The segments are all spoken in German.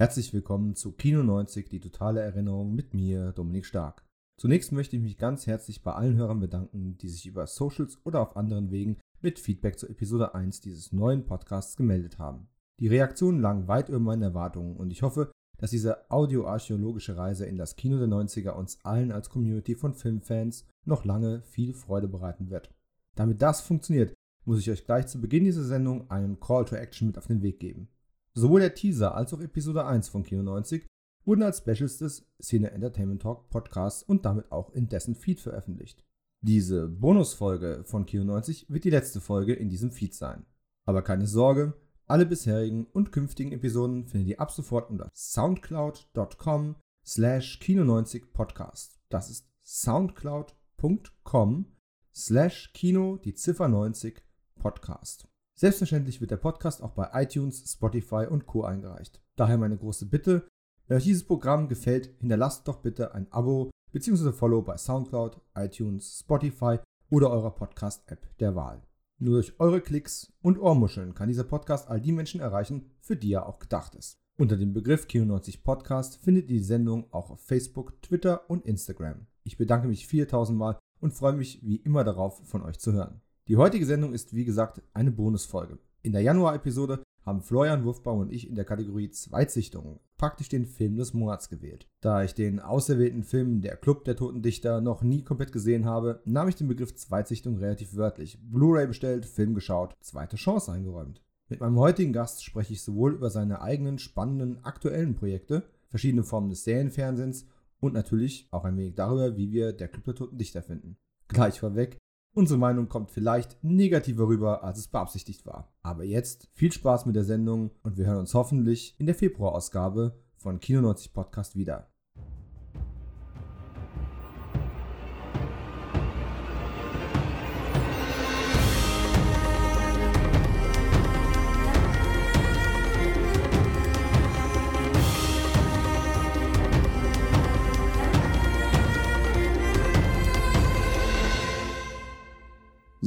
Herzlich willkommen zu Kino 90, die totale Erinnerung mit mir, Dominik Stark. Zunächst möchte ich mich ganz herzlich bei allen Hörern bedanken, die sich über Socials oder auf anderen Wegen mit Feedback zur Episode 1 dieses neuen Podcasts gemeldet haben. Die Reaktionen lagen weit über meinen Erwartungen und ich hoffe, dass diese audioarchäologische Reise in das Kino der 90er uns allen als Community von Filmfans noch lange viel Freude bereiten wird. Damit das funktioniert, muss ich euch gleich zu Beginn dieser Sendung einen Call to Action mit auf den Weg geben. Sowohl der Teaser als auch Episode 1 von Kino 90 wurden als Specials des Szene Entertainment Talk Podcasts und damit auch in dessen Feed veröffentlicht. Diese Bonusfolge von Kino 90 wird die letzte Folge in diesem Feed sein. Aber keine Sorge, alle bisherigen und künftigen Episoden findet ihr ab sofort unter soundcloud.com slash kino90podcast. Das ist soundcloud.com slash kino die Ziffer 90 Podcast. Selbstverständlich wird der Podcast auch bei iTunes, Spotify und Co. eingereicht. Daher meine große Bitte, wenn euch dieses Programm gefällt, hinterlasst doch bitte ein Abo bzw. Follow bei SoundCloud, iTunes, Spotify oder eurer Podcast-App der Wahl. Nur durch eure Klicks und Ohrmuscheln kann dieser Podcast all die Menschen erreichen, für die er auch gedacht ist. Unter dem Begriff Kino90 Podcast findet ihr die Sendung auch auf Facebook, Twitter und Instagram. Ich bedanke mich 4000 Mal und freue mich wie immer darauf, von euch zu hören. Die heutige Sendung ist wie gesagt eine Bonusfolge. In der Januar-Episode haben Florian Wurfbaum und ich in der Kategorie Zweitsichtungen praktisch den Film des Monats gewählt. Da ich den auserwählten Film Der Club der Toten Dichter noch nie komplett gesehen habe, nahm ich den Begriff Zweitsichtung relativ wörtlich. Blu-ray bestellt, Film geschaut, zweite Chance eingeräumt. Mit meinem heutigen Gast spreche ich sowohl über seine eigenen spannenden aktuellen Projekte, verschiedene Formen des Serienfernsehens und natürlich auch ein wenig darüber, wie wir Der Club der Toten Dichter finden. Gleich vorweg, Unsere Meinung kommt vielleicht negativer rüber, als es beabsichtigt war. Aber jetzt viel Spaß mit der Sendung und wir hören uns hoffentlich in der Februarausgabe von Kino 90 Podcast wieder.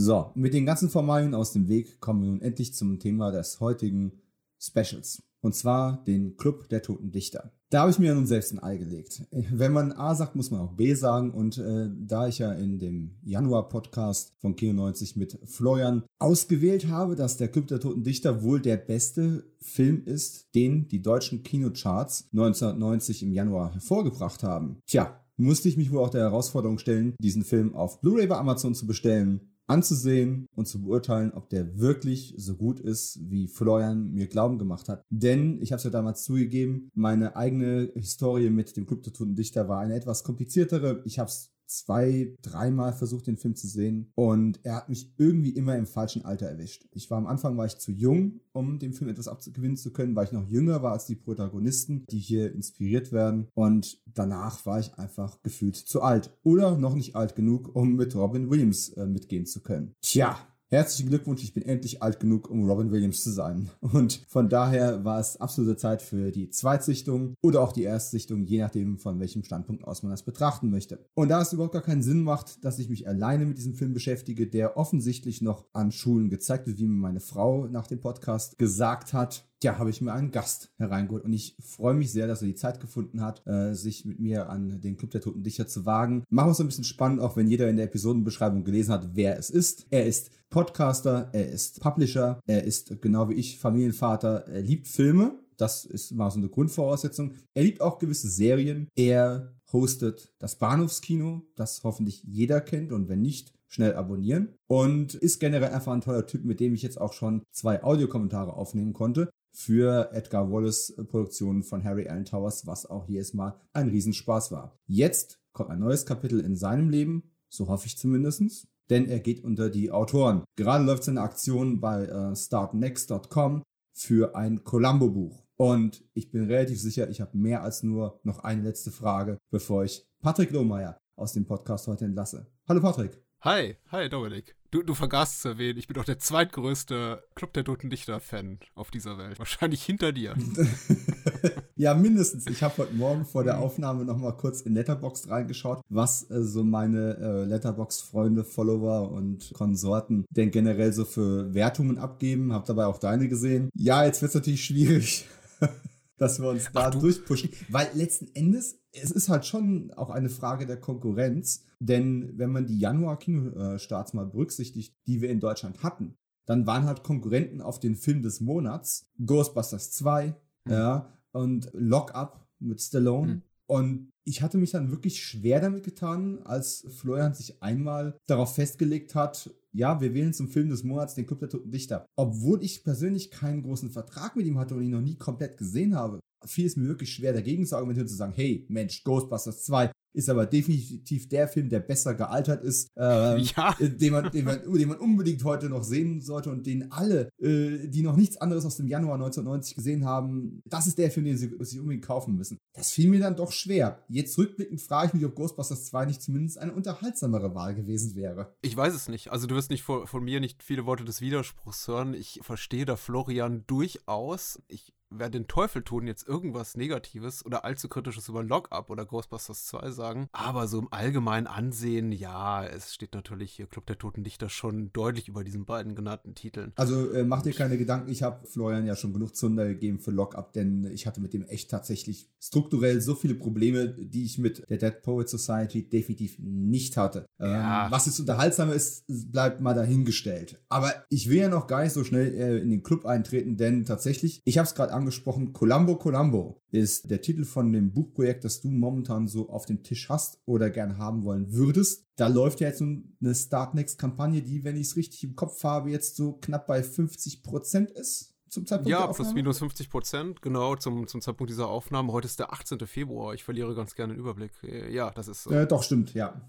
So, mit den ganzen Formalien aus dem Weg kommen wir nun endlich zum Thema des heutigen Specials. Und zwar den Club der Toten Dichter. Da habe ich mir ja nun selbst ein Ei gelegt. Wenn man A sagt, muss man auch B sagen. Und äh, da ich ja in dem Januar-Podcast von Kino 90 mit Florian ausgewählt habe, dass der Club der Toten Dichter wohl der beste Film ist, den die deutschen Kinocharts 1990 im Januar hervorgebracht haben. Tja, musste ich mich wohl auch der Herausforderung stellen, diesen Film auf Blu-ray bei Amazon zu bestellen anzusehen und zu beurteilen, ob der wirklich so gut ist, wie Florian mir Glauben gemacht hat. Denn, ich habe es ja damals zugegeben, meine eigene Historie mit dem Club der Toten Dichter war eine etwas kompliziertere. Ich habe es zwei, dreimal versucht, den Film zu sehen und er hat mich irgendwie immer im falschen Alter erwischt. Ich war am Anfang war ich zu jung, um dem Film etwas abgewinnen zu können, weil ich noch jünger war als die Protagonisten, die hier inspiriert werden und danach war ich einfach gefühlt zu alt oder noch nicht alt genug, um mit Robin Williams äh, mitgehen zu können. Tja, Herzlichen Glückwunsch, ich bin endlich alt genug, um Robin Williams zu sein. Und von daher war es absolute Zeit für die Zweitsichtung oder auch die Erstsichtung, je nachdem, von welchem Standpunkt aus man das betrachten möchte. Und da es überhaupt gar keinen Sinn macht, dass ich mich alleine mit diesem Film beschäftige, der offensichtlich noch an Schulen gezeigt wird, wie mir meine Frau nach dem Podcast gesagt hat, ja, habe ich mir einen Gast hereingeholt. Und ich freue mich sehr, dass er die Zeit gefunden hat, äh, sich mit mir an den Club der Toten Dichter zu wagen. Machen wir es ein bisschen spannend, auch wenn jeder in der Episodenbeschreibung gelesen hat, wer es ist. Er ist Podcaster, er ist Publisher, er ist genau wie ich Familienvater, er liebt Filme. Das ist mal so eine Grundvoraussetzung. Er liebt auch gewisse Serien. Er hostet das Bahnhofskino, das hoffentlich jeder kennt und wenn nicht, schnell abonnieren. Und ist generell einfach ein toller Typ, mit dem ich jetzt auch schon zwei Audiokommentare aufnehmen konnte für Edgar Wallace äh, Produktionen von Harry Allen Towers, was auch jedes Mal ein Riesenspaß war. Jetzt kommt ein neues Kapitel in seinem Leben, so hoffe ich zumindest, denn er geht unter die Autoren. Gerade läuft seine Aktion bei äh, startnext.com für ein Columbo-Buch. Und ich bin relativ sicher, ich habe mehr als nur noch eine letzte Frage, bevor ich Patrick Lohmeier aus dem Podcast heute entlasse. Hallo Patrick. Hi, hi Dominik. Du, du vergaßt zu erwähnen, ich bin doch der zweitgrößte Club der Toten Dichter-Fan auf dieser Welt. Wahrscheinlich hinter dir. ja, mindestens. Ich habe heute Morgen vor der Aufnahme nochmal kurz in Letterboxd reingeschaut, was äh, so meine äh, Letterboxd-Freunde, Follower und Konsorten denn generell so für Wertungen abgeben. Hab dabei auch deine gesehen. Ja, jetzt wird es natürlich schwierig. dass wir uns da durchpushen. Weil letzten Endes, es ist halt schon auch eine Frage der Konkurrenz. Denn wenn man die Januar-Kinostarts mal berücksichtigt, die wir in Deutschland hatten, dann waren halt Konkurrenten auf den Film des Monats Ghostbusters 2 mhm. ja, und Lock Up mit Stallone. Mhm. Und ich hatte mich dann wirklich schwer damit getan, als Florian sich einmal darauf festgelegt hat, ja, wir wählen zum Film des Monats den Club der Toten Dichter. Obwohl ich persönlich keinen großen Vertrag mit ihm hatte und ihn noch nie komplett gesehen habe, fiel es mir wirklich schwer, dagegen zu argumentieren zu sagen, hey, Mensch, Ghostbusters 2, ist aber definitiv der Film, der besser gealtert ist, äh, ja. den, man, den, man, den man unbedingt heute noch sehen sollte und den alle, äh, die noch nichts anderes aus dem Januar 1990 gesehen haben, das ist der Film, den sie sich unbedingt kaufen müssen. Das fiel mir dann doch schwer. Jetzt rückblickend frage ich mich, ob Ghostbusters 2 nicht zumindest eine unterhaltsamere Wahl gewesen wäre. Ich weiß es nicht. Also du wirst nicht von, von mir nicht viele Worte des Widerspruchs hören. Ich verstehe da Florian durchaus. Ich werde den Teufel tun, jetzt irgendwas Negatives oder allzu Kritisches über Lockup oder Ghostbusters 2 sagen. Aber so im allgemeinen Ansehen, ja, es steht natürlich hier Club der Toten Dichter schon deutlich über diesen beiden genannten Titeln. Also äh, mach dir keine Gedanken, ich habe Florian ja schon genug Zunder gegeben für Lockup, denn ich hatte mit dem echt tatsächlich strukturell so viele Probleme, die ich mit der Dead Poet Society definitiv nicht hatte. Ähm, ja. was es unterhaltsamer ist, bleibt mal dahingestellt. Aber ich will ja noch gar nicht so schnell äh, in den Club eintreten, denn tatsächlich, ich habe es gerade angesprochen, Columbo Columbo ist der Titel von dem Buchprojekt, das du momentan so auf dem Tisch hast oder gerne haben wollen würdest. Da läuft ja jetzt so eine Startnext-Kampagne, die, wenn ich es richtig im Kopf habe, jetzt so knapp bei 50 Prozent ist zum Zeitpunkt ja, der Aufnahme? Ja, plus minus 50 Prozent, genau, zum, zum Zeitpunkt dieser Aufnahme. Heute ist der 18. Februar. Ich verliere ganz gerne den Überblick. Ja, das ist. Äh, doch, stimmt, ja.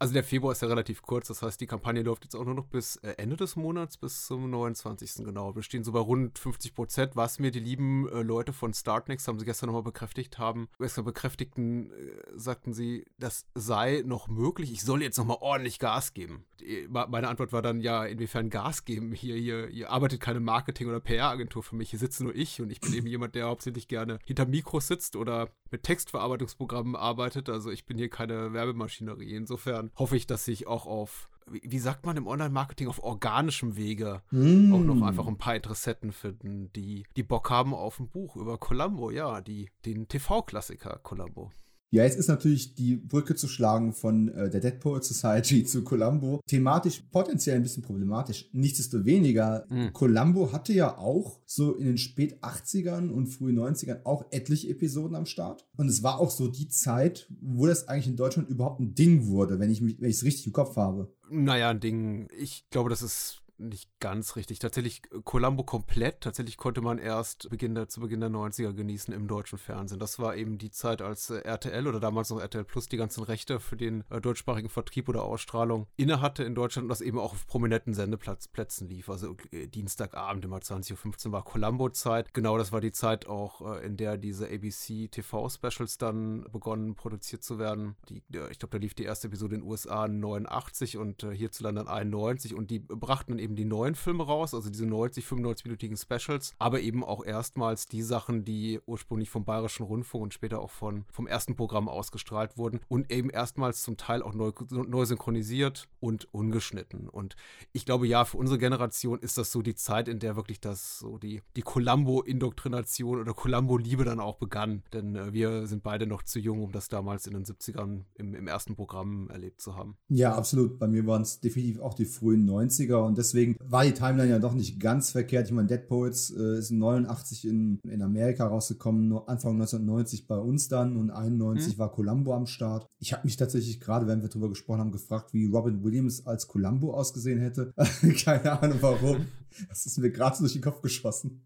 Also der Februar ist ja relativ kurz, das heißt, die Kampagne läuft jetzt auch nur noch bis äh, Ende des Monats, bis zum 29. genau. Wir stehen so bei rund 50 Prozent, was mir die lieben äh, Leute von Startnext, haben sie gestern nochmal bekräftigt haben, gestern bekräftigten, äh, sagten sie, das sei noch möglich, ich soll jetzt nochmal ordentlich Gas geben. Meine Antwort war dann, ja, inwiefern Gas geben? Hier, hier, hier arbeitet keine Marketing- oder PR-Agentur für mich, hier sitze nur ich und ich bin eben jemand, der hauptsächlich gerne hinter Mikros sitzt oder mit Textverarbeitungsprogrammen arbeitet, also ich bin hier keine Werbemaschinerie. Insofern hoffe ich, dass ich auch auf, wie, sagt man im Online-Marketing, auf organischem Wege mm. auch noch einfach ein paar Interessenten finden, die, die Bock haben auf ein Buch über Columbo, ja, die, den TV-Klassiker Columbo. Ja, jetzt ist natürlich die Brücke zu schlagen von äh, der Dead Poet Society zu Columbo thematisch potenziell ein bisschen problematisch. Nichtsdestoweniger, mhm. Columbo hatte ja auch so in den spät 80ern und frühen 90ern auch etliche Episoden am Start. Und es war auch so die Zeit, wo das eigentlich in Deutschland überhaupt ein Ding wurde, wenn ich es richtig im Kopf habe. Naja, ein Ding. Ich glaube, das ist nicht ganz richtig. Tatsächlich äh, Columbo komplett. Tatsächlich konnte man erst Beginn der, zu Beginn der 90er genießen im deutschen Fernsehen. Das war eben die Zeit, als äh, RTL oder damals noch RTL Plus die ganzen Rechte für den äh, deutschsprachigen Vertrieb oder Ausstrahlung innehatte in Deutschland und das eben auch auf prominenten Sendeplätzen lief. Also äh, Dienstagabend immer 20.15 Uhr war Columbo-Zeit. Genau, das war die Zeit auch, äh, in der diese ABC TV-Specials dann begonnen produziert zu werden. Die, ich glaube, da lief die erste Episode in den USA 89 und äh, hierzulande 91 und die brachten eben eben die neuen Filme raus, also diese 90, 95-minütigen Specials, aber eben auch erstmals die Sachen, die ursprünglich vom Bayerischen Rundfunk und später auch von, vom ersten Programm ausgestrahlt wurden und eben erstmals zum Teil auch neu, neu synchronisiert und ungeschnitten. Und ich glaube, ja, für unsere Generation ist das so die Zeit, in der wirklich das so die, die Columbo-Indoktrination oder Columbo-Liebe dann auch begann. Denn äh, wir sind beide noch zu jung, um das damals in den 70ern im, im ersten Programm erlebt zu haben. Ja, absolut. Bei mir waren es definitiv auch die frühen 90er und deswegen deswegen war die Timeline ja doch nicht ganz verkehrt. Ich meine, Dead Poets äh, ist 89 in, in Amerika rausgekommen, Anfang 1990 bei uns dann und 91 mhm. war Columbo am Start. Ich habe mich tatsächlich gerade, wenn wir drüber gesprochen haben, gefragt, wie Robin Williams als Columbo ausgesehen hätte. Keine Ahnung warum. Das ist mir gerade so durch den Kopf geschossen.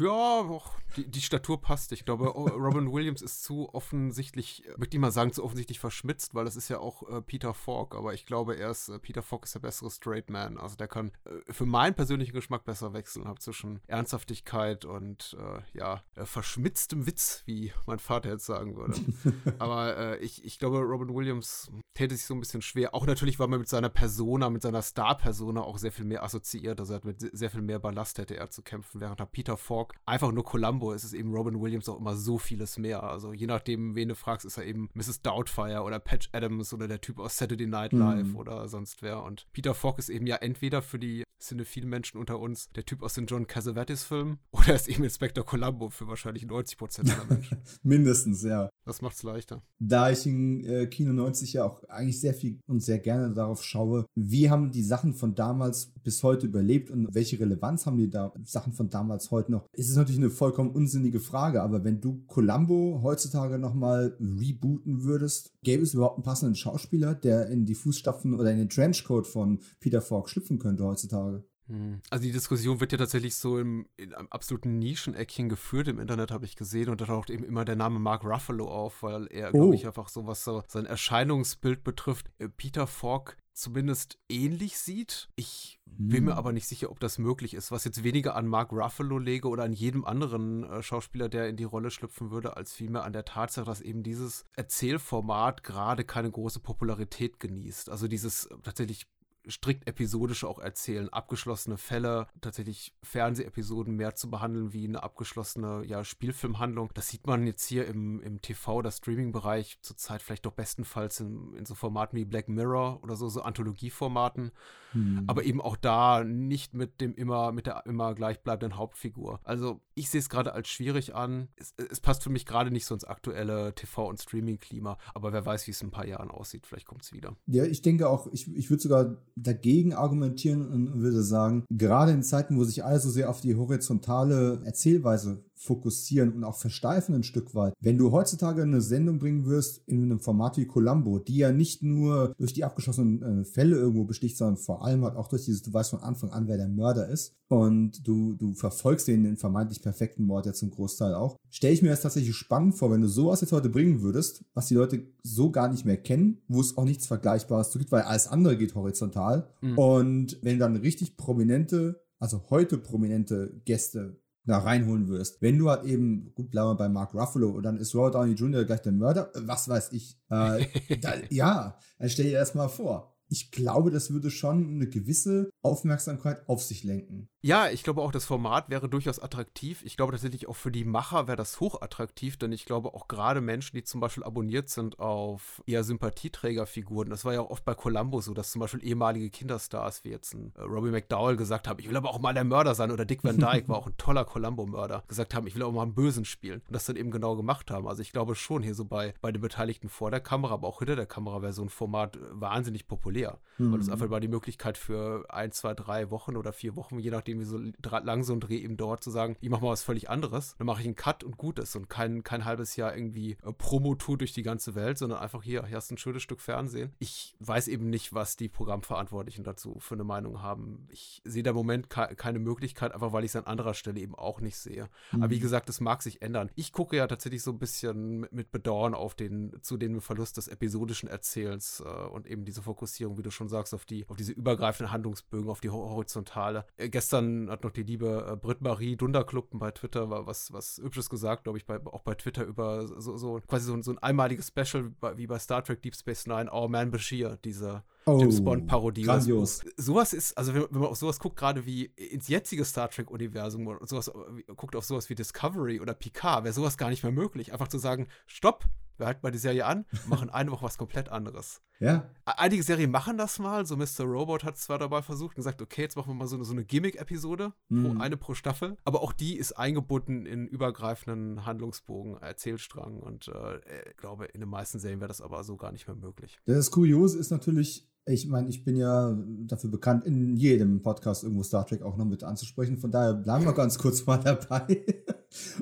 Ja, die, die Statur passt. Ich glaube, Robin Williams ist zu offensichtlich, möchte ich mal sagen, zu offensichtlich verschmitzt, weil das ist ja auch äh, Peter Falk. Aber ich glaube, er ist, äh, Peter Falk ist der bessere Straight Man. Also der kann äh, für meinen persönlichen Geschmack besser wechseln. Hab zwischen Ernsthaftigkeit und äh, ja, äh, verschmitztem Witz, wie mein Vater jetzt sagen würde. aber äh, ich, ich glaube, Robin Williams täte sich so ein bisschen schwer. Auch natürlich, weil man mit seiner Persona, mit seiner Star-Persona auch sehr viel mehr assoziiert. Also er hat mit sehr viel mehr Ballast hätte er zu kämpfen, während er Peter Falk Falk einfach nur Columbo ist, ist eben Robin Williams auch immer so vieles mehr. Also je nachdem, wen du fragst, ist er eben Mrs. Doubtfire oder Patch Adams oder der Typ aus Saturday Night Live mhm. oder sonst wer. Und Peter Falk ist eben ja entweder für die viele Menschen unter uns der Typ aus den John Cassavetes-Filmen oder ist eben Inspector Columbo für wahrscheinlich 90 Prozent aller Menschen. Mindestens, ja. Das macht's leichter. Da ich in äh, Kino 90 ja auch eigentlich sehr viel und sehr gerne darauf schaue, wie haben die Sachen von damals bis heute überlebt und welche Relevanz haben die da Sachen von damals heute noch, ist es natürlich eine vollkommen unsinnige Frage, aber wenn du Columbo heutzutage nochmal rebooten würdest, gäbe es überhaupt einen passenden Schauspieler, der in die Fußstapfen oder in den Trenchcoat von Peter Falk schlüpfen könnte heutzutage? Hm. Also die Diskussion wird ja tatsächlich so im, in einem absoluten Nischeneckchen geführt im Internet, habe ich gesehen. Und da taucht eben immer der Name Mark Ruffalo auf, weil er, oh. glaube ich, einfach so, was so sein Erscheinungsbild betrifft, äh, Peter Falk zumindest ähnlich sieht. Ich bin mir hm. aber nicht sicher, ob das möglich ist, was jetzt weniger an Mark Ruffalo lege oder an jedem anderen äh, Schauspieler, der in die Rolle schlüpfen würde, als vielmehr an der Tatsache, dass eben dieses Erzählformat gerade keine große Popularität genießt. Also dieses äh, tatsächlich strikt episodisch auch erzählen, abgeschlossene Fälle, tatsächlich Fernsehepisoden mehr zu behandeln wie eine abgeschlossene ja, Spielfilmhandlung. Das sieht man jetzt hier im, im TV- oder Streaming-Bereich zurzeit vielleicht doch bestenfalls in, in so Formaten wie Black Mirror oder so, so Anthologieformaten. Hm. Aber eben auch da nicht mit dem immer, mit der immer gleichbleibenden Hauptfigur. Also ich sehe es gerade als schwierig an. Es, es passt für mich gerade nicht so ins aktuelle TV- und Streaming-Klima, aber wer weiß, wie es in ein paar Jahren aussieht. Vielleicht kommt es wieder. Ja, ich denke auch, ich, ich würde sogar dagegen argumentieren und würde sagen, gerade in Zeiten, wo sich alle so sehr auf die horizontale Erzählweise fokussieren und auch versteifen ein Stück weit. Wenn du heutzutage eine Sendung bringen wirst in einem Format wie Columbo, die ja nicht nur durch die abgeschlossenen äh, Fälle irgendwo besticht, sondern vor allem halt auch durch dieses, du weißt von Anfang an, wer der Mörder ist und du, du verfolgst den, den vermeintlich perfekten Mord ja zum Großteil auch, stelle ich mir das tatsächlich spannend vor, wenn du sowas jetzt heute bringen würdest, was die Leute so gar nicht mehr kennen, wo es auch nichts Vergleichbares zu gibt, weil alles andere geht horizontal mhm. und wenn du dann richtig prominente also heute prominente Gäste da reinholen wirst. Wenn du halt eben, gut, bleiben wir bei Mark Ruffalo und dann ist Robert Downey Jr. gleich der Mörder, was weiß ich. Äh, da, ja, dann stell dir das mal vor ich glaube, das würde schon eine gewisse Aufmerksamkeit auf sich lenken. Ja, ich glaube auch, das Format wäre durchaus attraktiv. Ich glaube tatsächlich auch für die Macher wäre das hochattraktiv, denn ich glaube auch gerade Menschen, die zum Beispiel abonniert sind auf eher Sympathieträgerfiguren, das war ja auch oft bei Columbo so, dass zum Beispiel ehemalige Kinderstars wie jetzt ein äh, Robbie McDowell gesagt haben, ich will aber auch mal der Mörder sein oder Dick Van Dyke war auch ein toller Columbo-Mörder, gesagt haben, ich will auch mal einen Bösen spielen und das dann eben genau gemacht haben. Also ich glaube schon hier so bei, bei den Beteiligten vor der Kamera, aber auch hinter der Kamera wäre so ein Format wahnsinnig populär populär. Mhm. Weil es einfach mal die Möglichkeit für ein, zwei, drei Wochen oder vier Wochen, je nachdem, wie so lang so ein Dreh eben dauert, zu sagen, ich mache mal was völlig anderes. Dann mache ich einen Cut und gut ist und kein, kein halbes Jahr irgendwie äh, Promo-Tour durch die ganze Welt, sondern einfach hier, hier hast du ein schönes Stück Fernsehen. Ich weiß eben nicht, was die Programmverantwortlichen dazu für eine Meinung haben. Ich sehe da im Moment ke keine Möglichkeit, einfach weil ich es an anderer Stelle eben auch nicht sehe. Mhm. Aber wie mhm. gesagt, das mag sich ändern. Ich gucke ja tatsächlich so ein bisschen mit Bedauern auf den, zu dem Verlust des episodischen Erzählens äh, und eben diese Fokussierung, wie du schon schon sagst, auf die, auf diese übergreifenden Handlungsbögen, auf die horizontale. Äh, gestern hat noch die liebe äh, Britt-Marie Dunderkluppen bei Twitter war was, was Hübsches gesagt, glaube ich, bei, auch bei Twitter über so, so quasi so, so ein einmaliges Special wie bei Star Trek Deep Space Nine, Our Man Bashir, dieser oh, James Bond-Parodie. Grandios. Sowas ist, also wenn, wenn, man auf sowas guckt, gerade wie ins jetzige Star Trek-Universum und sowas, guckt auf sowas wie Discovery oder Picard, wäre sowas gar nicht mehr möglich. Einfach zu sagen, stopp, wir halten mal die Serie an, machen eine Woche was komplett anderes. Ja. Einige Serien machen das mal, so Mr. Robot hat es zwar dabei versucht und gesagt, okay, jetzt machen wir mal so eine, so eine Gimmick-Episode, mhm. eine pro Staffel, aber auch die ist eingebunden in übergreifenden Handlungsbogen, Erzählstrang und äh, ich glaube, in den meisten Serien wäre das aber so gar nicht mehr möglich. Das Kuriose ist natürlich, ich meine, ich bin ja dafür bekannt, in jedem Podcast irgendwo Star Trek auch noch mit anzusprechen. Von daher bleiben wir ganz kurz mal dabei.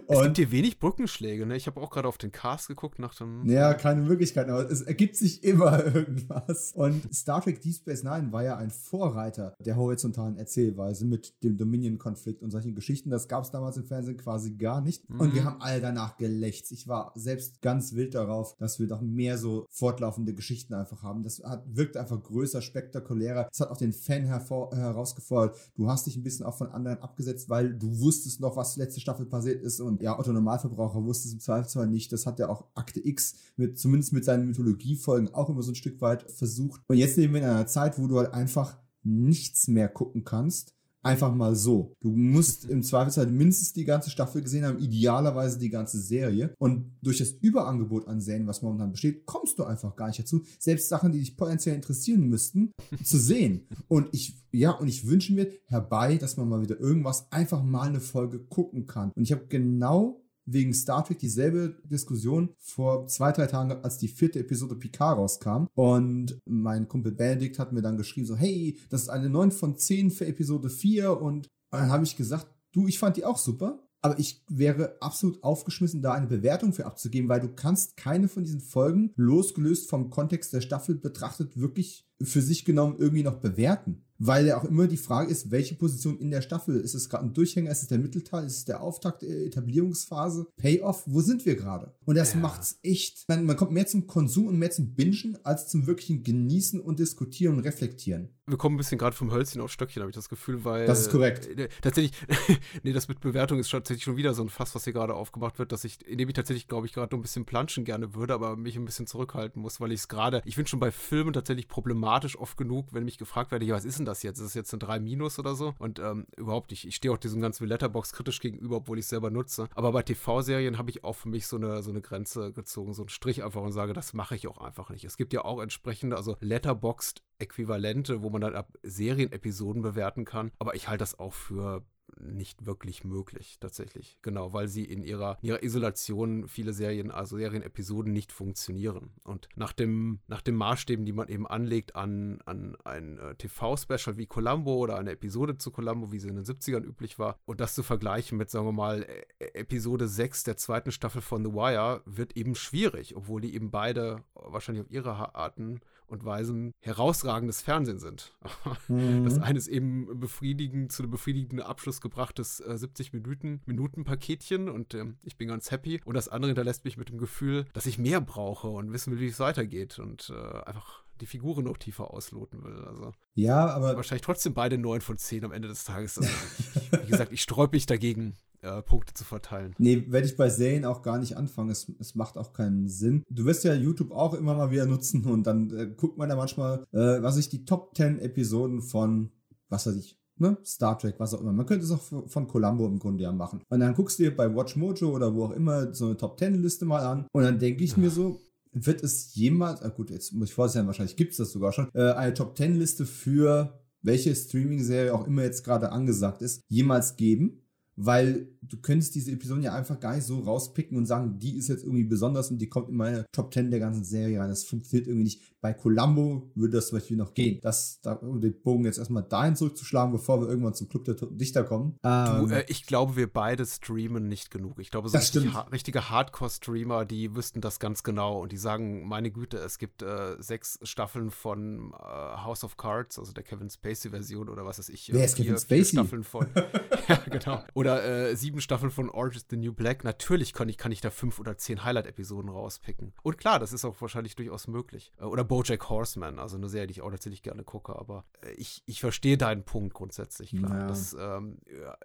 Und es gibt hier wenig Brückenschläge, ne? Ich habe auch gerade auf den Cast geguckt nach dem. Ja, keine Möglichkeiten, aber es ergibt sich immer irgendwas. Und Star Trek Deep Space Nine war ja ein Vorreiter der horizontalen Erzählweise mit dem Dominion-Konflikt und solchen Geschichten. Das gab es damals im Fernsehen quasi gar nicht. Mhm. Und wir haben alle danach gelächzt. Ich war selbst ganz wild darauf, dass wir doch mehr so fortlaufende Geschichten einfach haben. Das hat, wirkt einfach größer, spektakulärer. Das hat auch den Fan hervor, herausgefordert. Du hast dich ein bisschen auch von anderen abgesetzt, weil du wusstest noch, was letzte Staffel passiert ist. Und ja, Otto Normalverbraucher wusste es im Zweifelsfall nicht. Das hat ja auch Akte X mit, zumindest mit seinen Mythologiefolgen auch immer so ein Stück weit versucht. Und jetzt leben wir in einer Zeit, wo du halt einfach nichts mehr gucken kannst einfach mal so. Du musst im Zweifelsfall mindestens die ganze Staffel gesehen haben, idealerweise die ganze Serie. Und durch das Überangebot an Serien, was momentan besteht, kommst du einfach gar nicht dazu, selbst Sachen, die dich potenziell interessieren müssten, zu sehen. Und ich, ja, und ich wünsche mir herbei, dass man mal wieder irgendwas einfach mal eine Folge gucken kann. Und ich habe genau wegen Star Trek dieselbe Diskussion vor zwei, drei Tagen, als die vierte Episode Picard rauskam. Und mein Kumpel Benedikt hat mir dann geschrieben, so, hey, das ist eine 9 von 10 für Episode 4. Und dann habe ich gesagt, du, ich fand die auch super. Aber ich wäre absolut aufgeschmissen, da eine Bewertung für abzugeben, weil du kannst keine von diesen Folgen, losgelöst vom Kontext der Staffel betrachtet, wirklich für sich genommen irgendwie noch bewerten weil ja auch immer die Frage ist, welche Position in der Staffel ist es gerade ein Durchhänger, ist es der Mittelteil, ist es der Auftakt, äh, Etablierungsphase, Payoff, wo sind wir gerade? Und das ja. macht's echt, man, man kommt mehr zum Konsum und mehr zum Bingen als zum wirklichen Genießen und Diskutieren und Reflektieren. Wir kommen ein bisschen gerade vom Hölzchen auf Stöckchen, habe ich das Gefühl, weil. Das ist korrekt. Äh, tatsächlich, nee, das mit Bewertung ist tatsächlich schon wieder so ein Fass, was hier gerade aufgemacht wird, dass ich, in dem ich tatsächlich, glaube ich, gerade nur ein bisschen planschen gerne würde, aber mich ein bisschen zurückhalten muss, weil ich es gerade, ich finde schon bei Filmen tatsächlich problematisch oft genug, wenn mich gefragt werde, ja, was ist denn das jetzt? Ist das jetzt eine 3 Minus oder so? Und ähm, überhaupt nicht. Ich stehe auch diesem ganzen Letterbox kritisch gegenüber, obwohl ich es selber nutze. Aber bei TV-Serien habe ich auch für mich so eine, so eine Grenze gezogen, so einen Strich einfach und sage, das mache ich auch einfach nicht. Es gibt ja auch entsprechende, also Letterboxd Äquivalente, wo man dann ab Serienepisoden bewerten kann. Aber ich halte das auch für nicht wirklich möglich, tatsächlich. Genau, weil sie in ihrer, in ihrer Isolation viele Serien, also Serienepisoden nicht funktionieren. Und nach dem, nach den Maßstäben, die man eben anlegt an, an ein äh, TV-Special wie Columbo oder eine Episode zu Columbo, wie sie in den 70ern üblich war, und das zu vergleichen mit, sagen wir mal, e, Episode 6 der zweiten Staffel von The Wire, wird eben schwierig, obwohl die eben beide wahrscheinlich auf ihre Arten und Weisen herausragendes Fernsehen sind. Mhm. Das eine ist eben befriedigend, zu einem befriedigenden Abschluss gebrachtes äh, 70 Minuten, Minuten Paketchen und äh, ich bin ganz happy. Und das andere hinterlässt mich mit dem Gefühl, dass ich mehr brauche und wissen will, wie es weitergeht und äh, einfach die Figuren noch tiefer ausloten will. Also ja, aber wahrscheinlich trotzdem beide 9 von 10 am Ende des Tages. Also ich, wie gesagt, ich sträube mich dagegen, äh, Punkte zu verteilen. Nee, werde ich bei Serien auch gar nicht anfangen. Es, es macht auch keinen Sinn. Du wirst ja YouTube auch immer mal wieder nutzen und dann äh, guckt man da manchmal, äh, was ich die Top 10 Episoden von, was weiß ich, Ne? Star Trek, was auch immer. Man könnte es auch von Columbo im Grunde ja machen. Und dann guckst du dir bei Watch Mojo oder wo auch immer so eine Top 10 Liste mal an und dann denke ich mir so, wird es jemals, ah gut, jetzt muss ich vorstellen, wahrscheinlich gibt es das sogar schon, äh, eine Top 10 Liste für welche Streaming-Serie auch immer jetzt gerade angesagt ist, jemals geben? Weil du könntest diese Episoden ja einfach gar nicht so rauspicken und sagen, die ist jetzt irgendwie besonders und die kommt in meine Top 10 der ganzen Serie rein. Das funktioniert irgendwie nicht. Bei Columbo würde das zum Beispiel noch gehen. Das, da, um den Bogen jetzt erstmal dahin zurückzuschlagen, bevor wir irgendwann zum Club der Dichter kommen. Ähm, du, äh, ich glaube, wir beide streamen nicht genug. Ich glaube, so richtig, ha richtige Hardcore-Streamer, die wüssten das ganz genau und die sagen, meine Güte, es gibt äh, sechs Staffeln von äh, House of Cards, also der Kevin Spacey-Version oder was weiß ich. Wer ist Kevin Spacey? Staffeln von, ja, genau. Oder äh, sieben Staffeln von Orange is the New Black. Natürlich kann ich, kann ich da fünf oder zehn Highlight-Episoden rauspicken. Und klar, das ist auch wahrscheinlich durchaus möglich. Äh, oder Bojack Horseman, also eine Serie, die ich auch tatsächlich gerne gucke. Aber äh, ich, ich verstehe deinen Punkt grundsätzlich, klar. Ja. Das ähm,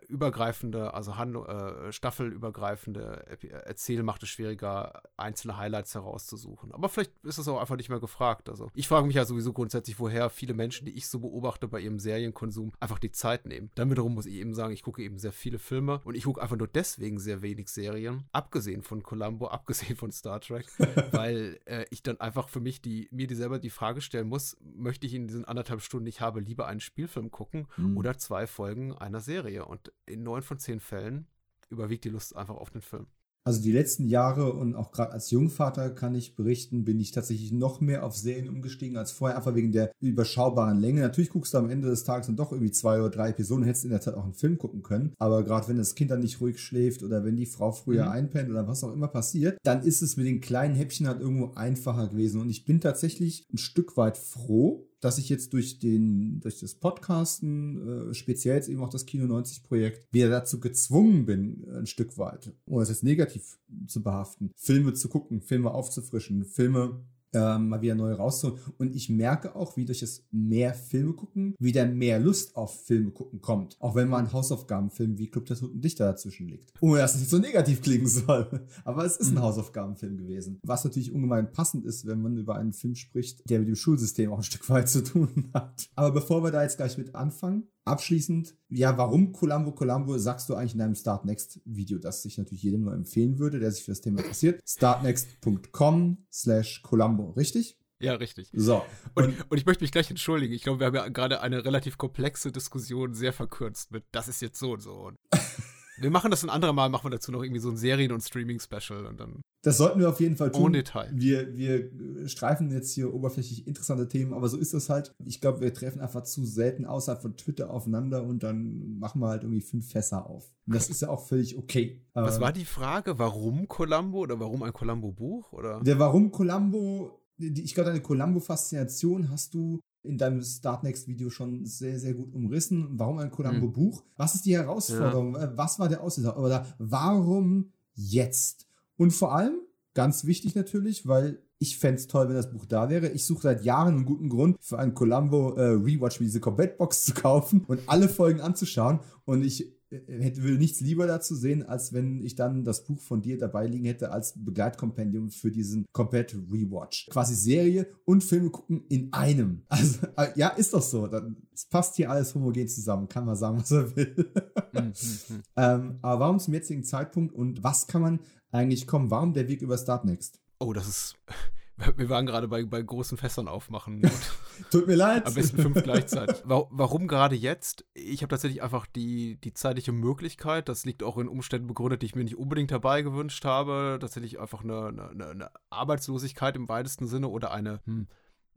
übergreifende, also Hand, äh, staffelübergreifende Erzähl macht es schwieriger, einzelne Highlights herauszusuchen. Aber vielleicht ist es auch einfach nicht mehr gefragt. Also ich frage mich ja sowieso grundsätzlich, woher viele Menschen, die ich so beobachte bei ihrem Serienkonsum, einfach die Zeit nehmen. Dann wiederum muss ich eben sagen, ich gucke eben sehr viele Filme und ich gucke einfach nur deswegen sehr wenig Serien, abgesehen von Columbo, abgesehen von Star Trek, weil äh, ich dann einfach für mich die, mir die selber die Frage stellen muss, möchte ich in diesen anderthalb Stunden, ich habe, lieber einen Spielfilm gucken mhm. oder zwei Folgen einer Serie. Und in neun von zehn Fällen überwiegt die Lust einfach auf den Film. Also die letzten Jahre und auch gerade als Jungvater kann ich berichten, bin ich tatsächlich noch mehr auf Serien umgestiegen als vorher, einfach wegen der überschaubaren Länge. Natürlich guckst du am Ende des Tages dann doch irgendwie zwei oder drei Episoden, hättest in der Zeit auch einen Film gucken können. Aber gerade wenn das Kind dann nicht ruhig schläft oder wenn die Frau früher mhm. einpennt oder was auch immer passiert, dann ist es mit den kleinen Häppchen halt irgendwo einfacher gewesen. Und ich bin tatsächlich ein Stück weit froh, dass ich jetzt durch den, durch das Podcasten, äh, speziell jetzt eben auch das Kino 90 Projekt, wieder dazu gezwungen bin, ein Stück weit, ohne es jetzt negativ zu behaften, Filme zu gucken, Filme aufzufrischen, Filme ähm, mal wieder neu rauszuholen. Und ich merke auch, wie durch das mehr Filme gucken, wieder mehr Lust auf Filme gucken kommt. Auch wenn mal ein Hausaufgabenfilm wie Club der Toten Dichter dazwischen liegt. Ohne dass es nicht so negativ klingen soll. Aber es ist ein mhm. Hausaufgabenfilm gewesen. Was natürlich ungemein passend ist, wenn man über einen Film spricht, der mit dem Schulsystem auch ein Stück weit zu tun hat. Aber bevor wir da jetzt gleich mit anfangen, abschließend, ja, warum Columbo Columbo sagst du eigentlich in deinem Start Next Video, das ich natürlich jedem nur empfehlen würde, der sich für das Thema interessiert. startnext.com slash Columbo, richtig? Ja, richtig. So. Und, und, ich möchte mich gleich entschuldigen. Ich glaube, wir haben ja gerade eine relativ komplexe Diskussion sehr verkürzt mit, das ist jetzt so und so. Wir machen das ein anderer Mal, machen wir dazu noch irgendwie so ein Serien- und Streaming-Special und dann. Das sollten wir auf jeden Fall tun. Ohne Detail. Wir, wir streifen jetzt hier oberflächlich interessante Themen, aber so ist das halt. Ich glaube, wir treffen einfach zu selten außerhalb von Twitter aufeinander und dann machen wir halt irgendwie fünf Fässer auf. Und das ist ja auch völlig okay. Was ähm, war die Frage? Warum Columbo oder warum ein Columbo-Buch? Der Warum Columbo, ich glaube, deine Columbo-Faszination hast du in deinem Startnext-Video schon sehr, sehr gut umrissen. Warum ein Columbo-Buch? Hm. Was ist die Herausforderung? Ja. Äh, was war der Auslöser? Oder warum jetzt? Und vor allem, ganz wichtig natürlich, weil ich fände es toll, wenn das Buch da wäre. Ich suche seit Jahren einen guten Grund für einen Columbo äh, Rewatch wie diese Combat-Box zu kaufen und alle Folgen anzuschauen. Und ich hätte, will nichts lieber dazu sehen, als wenn ich dann das Buch von dir dabei liegen hätte als Begleitkompendium für diesen Komplett Rewatch. Quasi Serie und Filme gucken in einem. Also, äh, ja, ist doch so. Es passt hier alles homogen zusammen. Kann man sagen, was er will. Mhm, mhm. ähm, aber warum zum jetzigen Zeitpunkt und was kann man eigentlich kommen? Warum der Weg über Startnext? Oh, das ist wir waren gerade bei, bei großen Fässern aufmachen. Tut mir leid. Am besten fünf gleichzeitig. Warum gerade jetzt? Ich habe tatsächlich einfach die, die zeitliche Möglichkeit, das liegt auch in Umständen begründet, die ich mir nicht unbedingt dabei gewünscht habe, tatsächlich einfach eine, eine, eine Arbeitslosigkeit im weitesten Sinne oder eine, hm,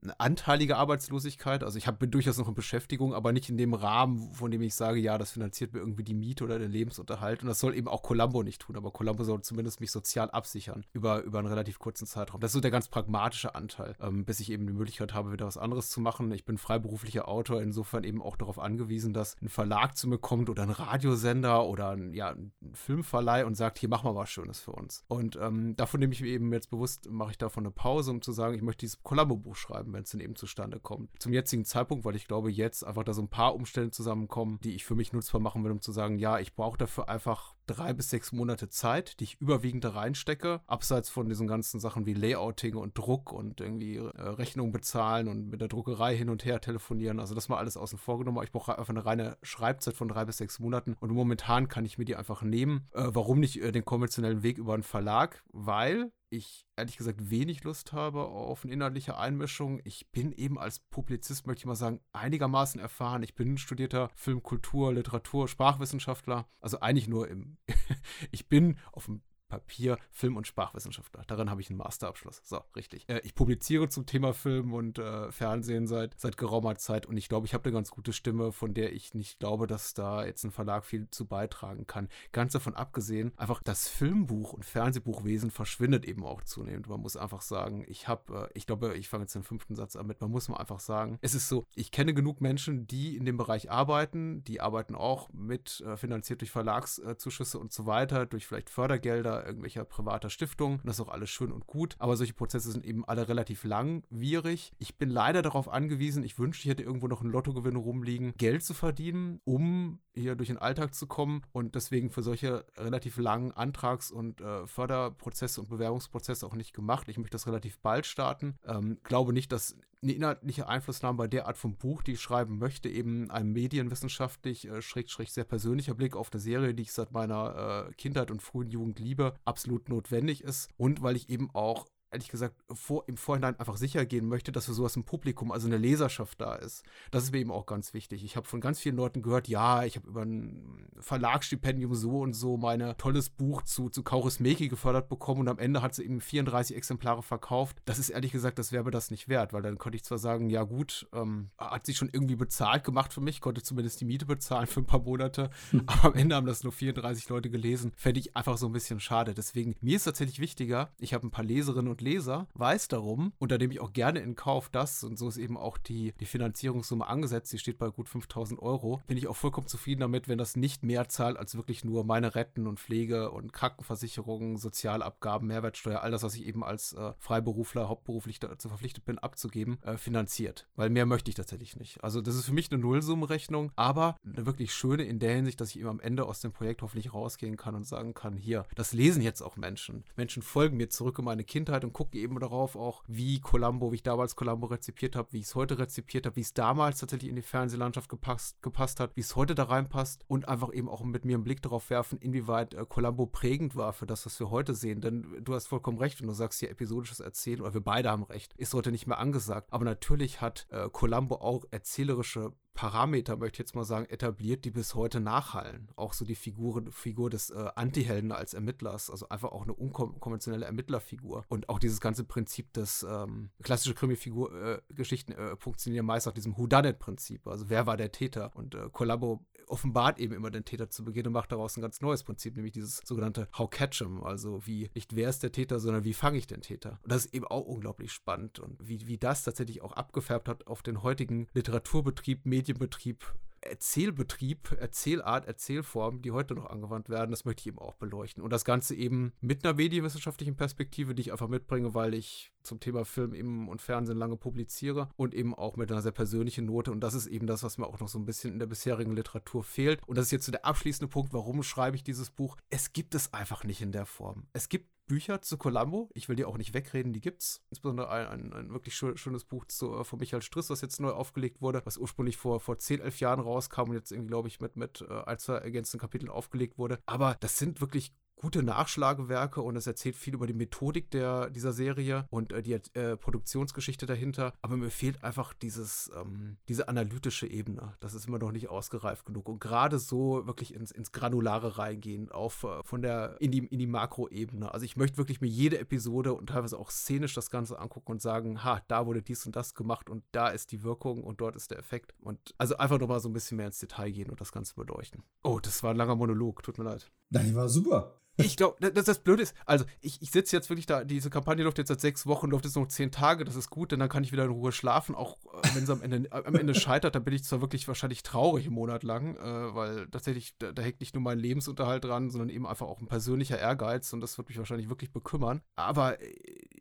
eine anteilige Arbeitslosigkeit. Also ich habe durchaus noch in Beschäftigung, aber nicht in dem Rahmen, von dem ich sage, ja, das finanziert mir irgendwie die Miete oder den Lebensunterhalt. Und das soll eben auch Columbo nicht tun. Aber Columbo soll zumindest mich sozial absichern über, über einen relativ kurzen Zeitraum. Das ist so der ganz pragmatische Anteil, ähm, bis ich eben die Möglichkeit habe, wieder was anderes zu machen. Ich bin freiberuflicher Autor, insofern eben auch darauf angewiesen, dass ein Verlag zu mir kommt oder ein Radiosender oder ein, ja, ein Filmverleih und sagt, hier mach mal was Schönes für uns. Und ähm, davon nehme ich mir eben jetzt bewusst, mache ich davon eine Pause, um zu sagen, ich möchte dieses Columbo-Buch schreiben haben, wenn es dann eben zustande kommt. Zum jetzigen Zeitpunkt, weil ich glaube, jetzt einfach da so ein paar Umstände zusammenkommen, die ich für mich nutzbar machen will, um zu sagen, ja, ich brauche dafür einfach drei bis sechs Monate Zeit, die ich überwiegend da reinstecke, abseits von diesen ganzen Sachen wie Layouting und Druck und irgendwie äh, Rechnungen bezahlen und mit der Druckerei hin und her telefonieren. Also das mal alles außen vor genommen. Ich brauche einfach eine reine Schreibzeit von drei bis sechs Monaten und momentan kann ich mir die einfach nehmen. Äh, warum nicht äh, den konventionellen Weg über einen Verlag? Weil ich ehrlich gesagt wenig Lust habe auf eine inhaltliche Einmischung. Ich bin eben als Publizist, möchte ich mal sagen, einigermaßen erfahren. Ich bin studierter Film, Kultur, Literatur, Sprachwissenschaftler. Also eigentlich nur im, ich bin auf dem Papier, Film- und Sprachwissenschaftler. Daran habe ich einen Masterabschluss. So, richtig. Äh, ich publiziere zum Thema Film und äh, Fernsehen seit, seit geraumer Zeit und ich glaube, ich habe eine ganz gute Stimme, von der ich nicht glaube, dass da jetzt ein Verlag viel zu beitragen kann. Ganz davon abgesehen, einfach das Filmbuch- und Fernsehbuchwesen verschwindet eben auch zunehmend. Man muss einfach sagen, ich habe, äh, ich glaube, ich fange jetzt den fünften Satz an mit, man muss mal einfach sagen, es ist so, ich kenne genug Menschen, die in dem Bereich arbeiten, die arbeiten auch mit, äh, finanziert durch Verlagszuschüsse und so weiter, durch vielleicht Fördergelder irgendwelcher privater Stiftungen. Das ist auch alles schön und gut, aber solche Prozesse sind eben alle relativ langwierig. Ich bin leider darauf angewiesen, ich wünschte, ich hätte irgendwo noch einen Lottogewinn rumliegen, Geld zu verdienen, um hier durch den Alltag zu kommen und deswegen für solche relativ langen Antrags- und äh, Förderprozesse und Bewerbungsprozesse auch nicht gemacht. Ich möchte das relativ bald starten. Ähm, glaube nicht, dass eine inhaltliche Einflussnahme bei der Art von Buch, die ich schreiben möchte, eben ein medienwissenschaftlich, äh, schräg, schräg sehr persönlicher Blick auf eine Serie, die ich seit meiner äh, Kindheit und frühen Jugend liebe, absolut notwendig ist. Und weil ich eben auch ehrlich gesagt vor, im Vorhinein einfach sicher gehen möchte, dass für sowas ein Publikum, also eine Leserschaft da ist. Das ist mir eben auch ganz wichtig. Ich habe von ganz vielen Leuten gehört, ja, ich habe über ein Verlagsstipendium so und so mein tolles Buch zu, zu Kaurismäki gefördert bekommen und am Ende hat sie eben 34 Exemplare verkauft. Das ist ehrlich gesagt, das wäre das nicht wert, weil dann könnte ich zwar sagen, ja gut, ähm, hat sie schon irgendwie bezahlt gemacht für mich, konnte zumindest die Miete bezahlen für ein paar Monate, hm. aber am Ende haben das nur 34 Leute gelesen. Fände ich einfach so ein bisschen schade. Deswegen, mir ist tatsächlich wichtiger, ich habe ein paar Leserinnen und Leser, weiß darum und da nehme ich auch gerne in Kauf das und so ist eben auch die, die Finanzierungssumme angesetzt, die steht bei gut 5000 Euro, bin ich auch vollkommen zufrieden damit, wenn das nicht mehr zahlt als wirklich nur meine Retten und Pflege und Krankenversicherung, Sozialabgaben, Mehrwertsteuer, all das, was ich eben als äh, Freiberufler hauptberuflich dazu verpflichtet bin abzugeben, äh, finanziert, weil mehr möchte ich tatsächlich nicht. Also das ist für mich eine Nullsummenrechnung, aber eine wirklich schöne in der Hinsicht, dass ich eben am Ende aus dem Projekt hoffentlich rausgehen kann und sagen kann, hier, das lesen jetzt auch Menschen. Menschen folgen mir zurück in meine Kindheit und und gucke eben darauf auch, wie Columbo, wie ich damals Columbo rezipiert habe, wie ich es heute rezipiert habe, wie es damals tatsächlich in die Fernsehlandschaft gepasst, gepasst hat, wie es heute da reinpasst und einfach eben auch mit mir einen Blick darauf werfen, inwieweit äh, Columbo prägend war für das, was wir heute sehen. Denn du hast vollkommen recht, wenn du sagst, hier episodisches Erzählen, oder wir beide haben recht, ist heute nicht mehr angesagt. Aber natürlich hat äh, Columbo auch erzählerische Parameter, möchte ich jetzt mal sagen, etabliert, die bis heute nachhallen. Auch so die Figur, Figur des äh, Antihelden als Ermittlers, also einfach auch eine unkonventionelle Ermittlerfigur. Und auch dieses ganze Prinzip des ähm, klassische Krimi-Figur-Geschichten äh, äh, funktionieren meist nach diesem Whodunit-Prinzip. Also wer war der Täter? Und äh, Columbo offenbart eben immer den Täter zu Beginn und macht daraus ein ganz neues Prinzip, nämlich dieses sogenannte How catch him, also wie nicht wer ist der Täter, sondern wie fange ich den Täter. Und das ist eben auch unglaublich spannend und wie, wie das tatsächlich auch abgefärbt hat auf den heutigen Literaturbetrieb, Medienbetrieb, Erzählbetrieb, Erzählart, Erzählform, die heute noch angewandt werden, das möchte ich eben auch beleuchten. Und das Ganze eben mit einer medienwissenschaftlichen Perspektive, die ich einfach mitbringe, weil ich zum Thema Film eben und Fernsehen lange publiziere und eben auch mit einer sehr persönlichen Note. Und das ist eben das, was mir auch noch so ein bisschen in der bisherigen Literatur fehlt. Und das ist jetzt so der abschließende Punkt, warum schreibe ich dieses Buch? Es gibt es einfach nicht in der Form. Es gibt Bücher zu Columbo. Ich will die auch nicht wegreden, die gibt's. Insbesondere ein, ein, ein wirklich schön, schönes Buch zu, äh, von Michael Striss, was jetzt neu aufgelegt wurde, was ursprünglich vor, vor 10, 11 Jahren rauskam und jetzt irgendwie, glaube ich, mit, mit äh, ein, zwei ergänzenden Kapiteln aufgelegt wurde. Aber das sind wirklich gute Nachschlagewerke und es erzählt viel über die Methodik der, dieser Serie und äh, die äh, Produktionsgeschichte dahinter. Aber mir fehlt einfach dieses, ähm, diese analytische Ebene. Das ist immer noch nicht ausgereift genug. Und gerade so wirklich ins, ins Granulare reingehen, auf äh, von der in die, in die Makroebene. Also ich möchte wirklich mir jede Episode und teilweise auch szenisch das Ganze angucken und sagen, ha, da wurde dies und das gemacht und da ist die Wirkung und dort ist der Effekt. Und also einfach nochmal so ein bisschen mehr ins Detail gehen und das Ganze beleuchten. Oh, das war ein langer Monolog, tut mir leid. Nein, war super. Ich glaube, das, das Blöde ist, also ich, ich sitze jetzt wirklich da, diese Kampagne läuft jetzt seit sechs Wochen, läuft jetzt noch zehn Tage, das ist gut, denn dann kann ich wieder in Ruhe schlafen, auch äh, wenn es am Ende, am Ende scheitert, dann bin ich zwar wirklich wahrscheinlich traurig einen Monat lang, äh, weil tatsächlich, da, da, hängt nicht nur mein Lebensunterhalt dran, sondern eben einfach auch ein persönlicher Ehrgeiz und das wird mich wahrscheinlich wirklich bekümmern. Aber äh,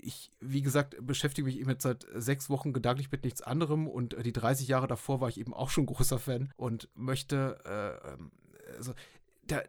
ich, wie gesagt, beschäftige mich eben jetzt seit sechs Wochen gedanklich mit nichts anderem und die 30 Jahre davor war ich eben auch schon großer Fan und möchte, äh, ähm, also, der,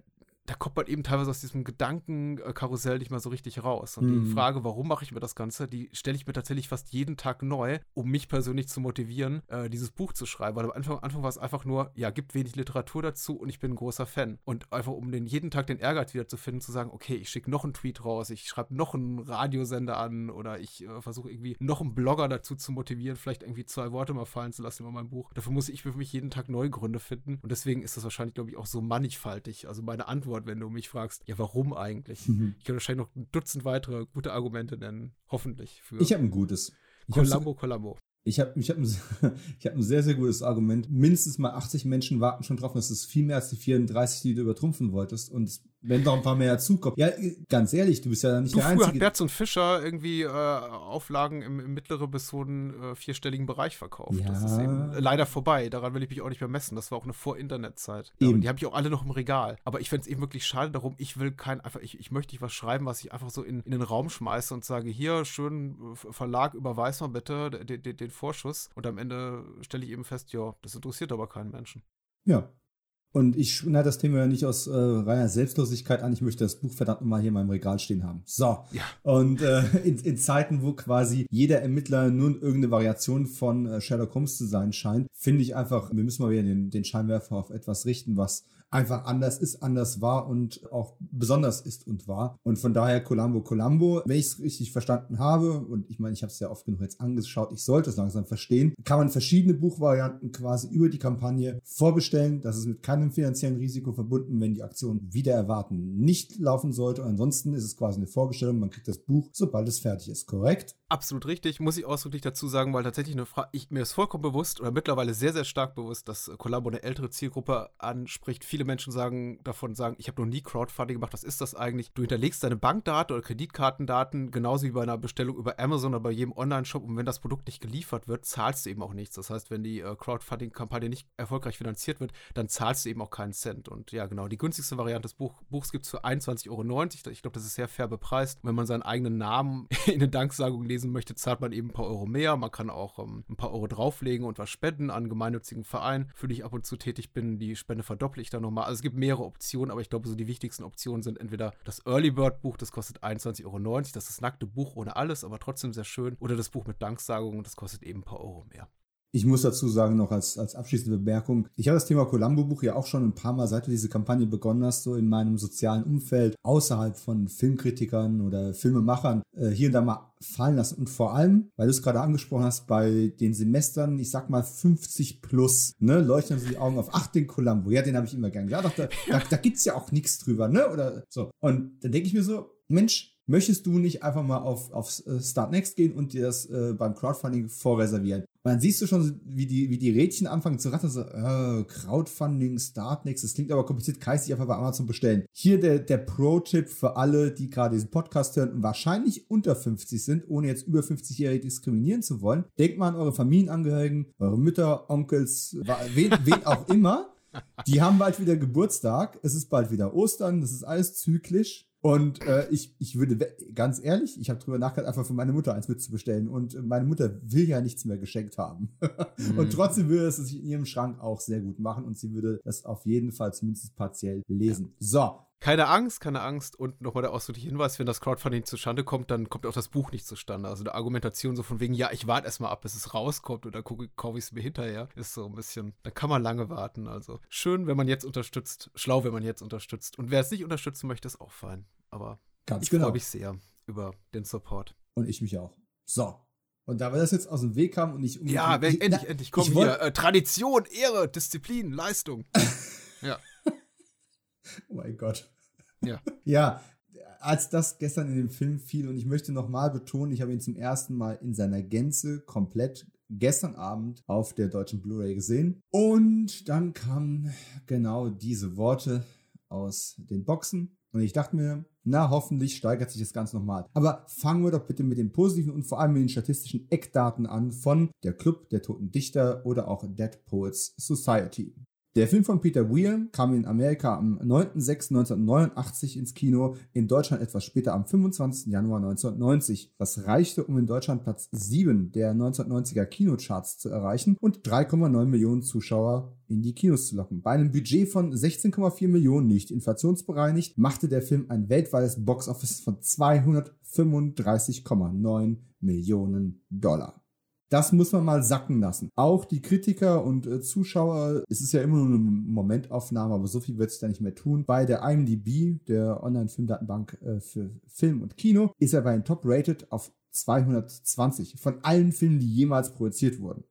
da kommt man eben teilweise aus diesem Gedankenkarussell nicht mal so richtig raus. Und mhm. die Frage, warum mache ich mir das Ganze, die stelle ich mir tatsächlich fast jeden Tag neu, um mich persönlich zu motivieren, äh, dieses Buch zu schreiben. Weil am Anfang, am Anfang war es einfach nur, ja, gibt wenig Literatur dazu und ich bin ein großer Fan. Und einfach um den jeden Tag den Ehrgeiz wieder zu finden, zu sagen, okay, ich schicke noch einen Tweet raus, ich schreibe noch einen Radiosender an oder ich äh, versuche irgendwie noch einen Blogger dazu zu motivieren, vielleicht irgendwie zwei Worte mal fallen zu lassen über mein Buch. Dafür muss ich für mich jeden Tag neue Gründe finden. Und deswegen ist das wahrscheinlich, glaube ich, auch so mannigfaltig. Also meine Antwort Antwort, wenn du mich fragst, ja, warum eigentlich? Mhm. Ich kann wahrscheinlich noch ein Dutzend weitere gute Argumente nennen, hoffentlich. Für ich habe ein gutes. Columbo, Columbo. Ich habe ich hab ein, ich hab ein sehr, sehr gutes Argument. Mindestens mal 80 Menschen warten schon drauf. Das ist viel mehr als die 34, die du übertrumpfen wolltest. Und wenn noch ein paar mehr dazukommen. Ja, ganz ehrlich, du bist ja nicht du, der Einzige. Früher hat Berz und Fischer irgendwie äh, Auflagen im, im mittleren bis hohen äh, vierstelligen Bereich verkauft. Ja. Das ist eben leider vorbei. Daran will ich mich auch nicht mehr messen. Das war auch eine Vor-Internet-Zeit. Ja, die habe ich auch alle noch im Regal. Aber ich fände es eben wirklich schade darum. Ich will kein, einfach, ich, ich möchte nicht was schreiben, was ich einfach so in, in den Raum schmeiße und sage, hier, schön, Verlag, überweis mal bitte den, den, den Vorschuss. Und am Ende stelle ich eben fest, ja, das interessiert aber keinen Menschen. Ja, und ich schneide das Thema ja nicht aus äh, reiner Selbstlosigkeit an. Ich möchte das Buch verdammt nochmal hier in meinem Regal stehen haben. So. Ja. Und äh, in, in Zeiten, wo quasi jeder Ermittler nun irgendeine Variation von äh, Sherlock Holmes zu sein scheint, finde ich einfach, wir müssen mal wieder den, den Scheinwerfer auf etwas richten, was einfach anders ist, anders war und auch besonders ist und war. Und von daher Columbo Columbo, wenn ich es richtig verstanden habe, und ich meine, ich habe es ja oft genug jetzt angeschaut, ich sollte es langsam verstehen, kann man verschiedene Buchvarianten quasi über die Kampagne vorbestellen. Das ist mit keinem finanziellen Risiko verbunden, wenn die Aktion wieder erwarten nicht laufen sollte. Und ansonsten ist es quasi eine Vorbestellung, man kriegt das Buch, sobald es fertig ist, korrekt? Absolut richtig, muss ich ausdrücklich dazu sagen, weil tatsächlich eine Frage, ich, mir ist vollkommen bewusst oder mittlerweile sehr, sehr stark bewusst, dass Columbo eine ältere Zielgruppe anspricht. Viele Menschen sagen davon sagen, ich habe noch nie Crowdfunding gemacht, was ist das eigentlich? Du hinterlegst deine Bankdaten oder Kreditkartendaten, genauso wie bei einer Bestellung über Amazon oder bei jedem Online-Shop und wenn das Produkt nicht geliefert wird, zahlst du eben auch nichts. Das heißt, wenn die äh, Crowdfunding-Kampagne nicht erfolgreich finanziert wird, dann zahlst du eben auch keinen Cent. Und ja, genau, die günstigste Variante des Buch, Buchs gibt es für 21,90 Euro. Ich glaube, das ist sehr fair bepreist. Wenn man seinen eigenen Namen in eine Danksagung lesen möchte, zahlt man eben ein paar Euro mehr. Man kann auch ähm, ein paar Euro drauflegen und was spenden an gemeinnützigen Vereinen, für die ich ab und zu tätig bin. Die Spende verdopple ich dann nochmal. Also es gibt mehrere Optionen, aber ich glaube, so die wichtigsten Optionen sind entweder das Early Bird Buch, das kostet 21,90 Euro, das ist das nackte Buch ohne alles, aber trotzdem sehr schön, oder das Buch mit Danksagungen, das kostet eben ein paar Euro mehr. Ich muss dazu sagen, noch als, als abschließende Bemerkung, ich habe das Thema Columbo-Buch ja auch schon ein paar Mal, seit du diese Kampagne begonnen hast, so in meinem sozialen Umfeld, außerhalb von Filmkritikern oder Filmemachern, äh, hier und da mal fallen lassen. Und vor allem, weil du es gerade angesprochen hast, bei den Semestern, ich sag mal 50 plus, ne, leuchten so die Augen auf, ach, den Columbo, ja, den habe ich immer gern. Ja, doch, da, da, da gibt's ja auch nichts drüber, ne, oder so. Und dann denke ich mir so, Mensch, möchtest du nicht einfach mal auf, auf äh, Start Next gehen und dir das äh, beim Crowdfunding vorreservieren? Und dann siehst du schon, wie die, wie die Rädchen anfangen zu rattern, so, äh, Crowdfunding, Start Next, das klingt aber kompliziert, kann ich sich einfach bei Amazon bestellen. Hier der, der Pro-Tipp für alle, die gerade diesen Podcast hören und wahrscheinlich unter 50 sind, ohne jetzt über 50-Jährige diskriminieren zu wollen. Denkt mal an eure Familienangehörigen, eure Mütter, Onkels, wen, wen auch immer. Die haben bald wieder Geburtstag, es ist bald wieder Ostern, das ist alles zyklisch. Und äh, ich, ich würde, ganz ehrlich, ich habe drüber nachgedacht, einfach für meine Mutter eins mitzubestellen. Und meine Mutter will ja nichts mehr geschenkt haben. mhm. Und trotzdem würde es sich in ihrem Schrank auch sehr gut machen. Und sie würde das auf jeden Fall zumindest partiell lesen. So, keine Angst, keine Angst. Und nochmal der ausdrückliche Hinweis, wenn das Crowdfunding zustande kommt, dann kommt auch das Buch nicht zustande. Also eine Argumentation so von wegen, ja, ich warte erstmal ab, bis es rauskommt und dann kaufe ich es mir hinterher, ist so ein bisschen, da kann man lange warten. Also schön, wenn man jetzt unterstützt, schlau, wenn man jetzt unterstützt. Und wer es nicht unterstützen möchte, ist auch fein. Aber Ganz ich genau. freue mich sehr über den Support. Und ich mich auch. So. Und da wir das jetzt aus dem Weg haben und nicht Ja, ich, endlich, na, endlich, komm hier. Äh, Tradition, Ehre, Disziplin, Leistung. ja. Oh mein Gott. Ja. ja, als das gestern in dem Film fiel und ich möchte nochmal betonen, ich habe ihn zum ersten Mal in seiner Gänze komplett gestern Abend auf der deutschen Blu-ray gesehen. Und dann kamen genau diese Worte aus den Boxen. Und ich dachte mir, na, hoffentlich steigert sich das Ganze nochmal. Aber fangen wir doch bitte mit den positiven und vor allem mit den statistischen Eckdaten an von der Club der Toten Dichter oder auch Dead Poets Society. Der Film von Peter Weir kam in Amerika am 9.06.1989 ins Kino, in Deutschland etwas später am 25. Januar 1990. Das reichte, um in Deutschland Platz 7 der 1990er Kinocharts zu erreichen und 3,9 Millionen Zuschauer in die Kinos zu locken. Bei einem Budget von 16,4 Millionen nicht inflationsbereinigt, machte der Film ein weltweites Boxoffice von 235,9 Millionen Dollar. Das muss man mal sacken lassen. Auch die Kritiker und äh, Zuschauer, es ist ja immer nur eine Momentaufnahme, aber so viel wird es da nicht mehr tun. Bei der IMDb, der Online-Filmdatenbank äh, für Film und Kino, ist er bei den Top-Rated auf 220 von allen Filmen, die jemals produziert wurden.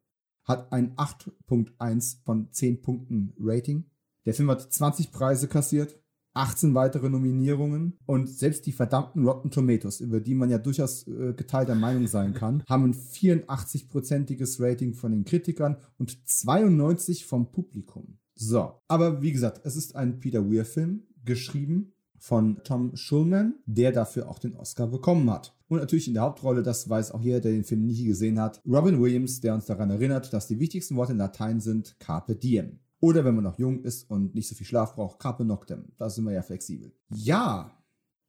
Hat ein 8.1 von 10 Punkten Rating. Der Film hat 20 Preise kassiert, 18 weitere Nominierungen und selbst die verdammten Rotten Tomatoes, über die man ja durchaus äh, geteilter Meinung sein kann, haben ein 84-prozentiges Rating von den Kritikern und 92 vom Publikum. So, aber wie gesagt, es ist ein Peter Weir-Film, geschrieben von Tom Schulman, der dafür auch den Oscar bekommen hat. Und natürlich in der Hauptrolle, das weiß auch jeder, der den Film nie gesehen hat, Robin Williams, der uns daran erinnert, dass die wichtigsten Worte in Latein sind Carpe Diem. Oder wenn man noch jung ist und nicht so viel Schlaf braucht, Carpe Noctem. Da sind wir ja flexibel. Ja,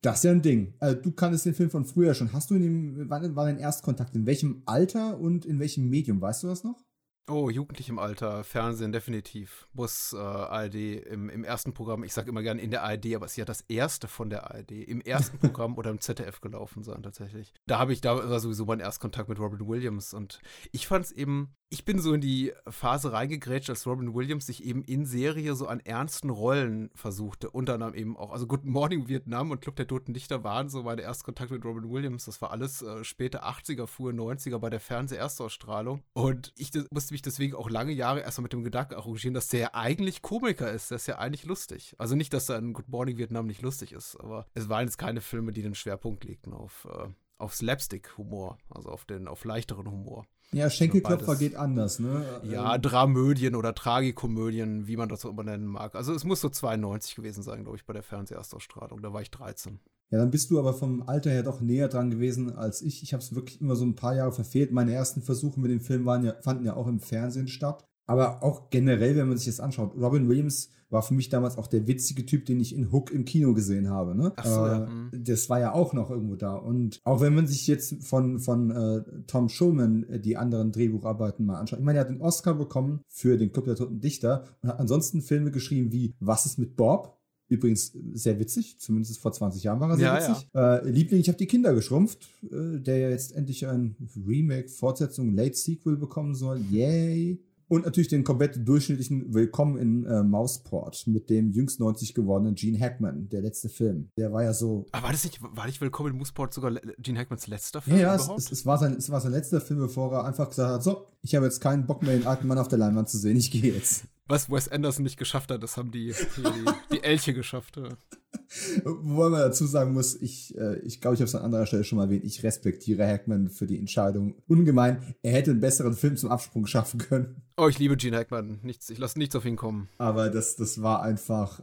das ist ja ein Ding. Also, du kanntest den Film von früher schon. Hast du in dem, wann war dein Erstkontakt? In welchem Alter und in welchem Medium? Weißt du das noch? Oh, jugendlich im Alter, Fernsehen definitiv. Muss äh, ARD im, im ersten Programm, ich sage immer gerne in der ARD, aber es ist ja das erste von der ARD, im ersten Programm oder im ZDF gelaufen sein tatsächlich. Da habe ich, da war sowieso mein Erstkontakt mit Robin Williams und ich fand es eben ich bin so in die Phase reingegrätscht, als Robin Williams sich eben in Serie so an ernsten Rollen versuchte. Unter anderem eben auch, also Good Morning Vietnam und Club der Toten Dichter waren so meine erste Kontakt mit Robin Williams. Das war alles äh, späte 80er, frühe 90er bei der Fernseherstausstrahlung. Und ich musste mich deswegen auch lange Jahre erstmal mit dem Gedanken arrangieren, dass der ja eigentlich Komiker ist. Der ist ja eigentlich lustig. Also nicht, dass er in Good Morning Vietnam nicht lustig ist, aber es waren jetzt keine Filme, die den Schwerpunkt legten auf, äh, auf Slapstick-Humor, also auf den, auf leichteren Humor. Ja, Schenkelklopfer geht anders, ne? Ja, ähm, Dramödien oder Tragikomödien, wie man das so immer nennen mag. Also es muss so 92 gewesen sein, glaube ich, bei der Fernseherstausstrahlung. Da war ich 13. Ja, dann bist du aber vom Alter her doch näher dran gewesen als ich. Ich habe es wirklich immer so ein paar Jahre verfehlt. Meine ersten Versuche mit dem Film waren ja, fanden ja auch im Fernsehen statt. Aber auch generell, wenn man sich das anschaut, Robin Williams war für mich damals auch der witzige Typ, den ich in Hook im Kino gesehen habe. Ne? Ach so, äh, ja. hm. Das war ja auch noch irgendwo da. Und auch wenn man sich jetzt von, von äh, Tom Schulman äh, die anderen Drehbucharbeiten mal anschaut. Ich meine, er hat den Oscar bekommen für den Club der Toten Dichter und hat ansonsten Filme geschrieben wie Was ist mit Bob? Übrigens sehr witzig, zumindest vor 20 Jahren war er sehr Ja, witzig. Äh, Liebling, ich habe die Kinder geschrumpft, äh, der ja jetzt endlich ein Remake, Fortsetzung, Late Sequel bekommen soll. Yay! Und natürlich den komplett durchschnittlichen Willkommen in äh, Mausport mit dem jüngst 90 gewordenen Gene Hackman, der letzte Film. Der war ja so. Aber war das nicht, war nicht Willkommen in Mooseport sogar Gene Hackmans letzter Film ja, es, überhaupt? es, es, war sein, es war sein letzter Film, bevor er einfach gesagt hat: So, ich habe jetzt keinen Bock mehr, den alten Mann auf der Leinwand zu sehen, ich gehe jetzt. Was Wes Anderson nicht geschafft hat, das haben die, die, die, die Elche geschafft. Ja. Wobei man dazu sagen muss, ich äh, ich, glaube, ich habe es an anderer Stelle schon mal erwähnt, ich respektiere Hackman für die Entscheidung. Ungemein, er hätte einen besseren Film zum Absprung schaffen können. Oh, ich liebe Gene Hackman. Nichts, ich lasse nichts auf ihn kommen. Aber das, das war einfach,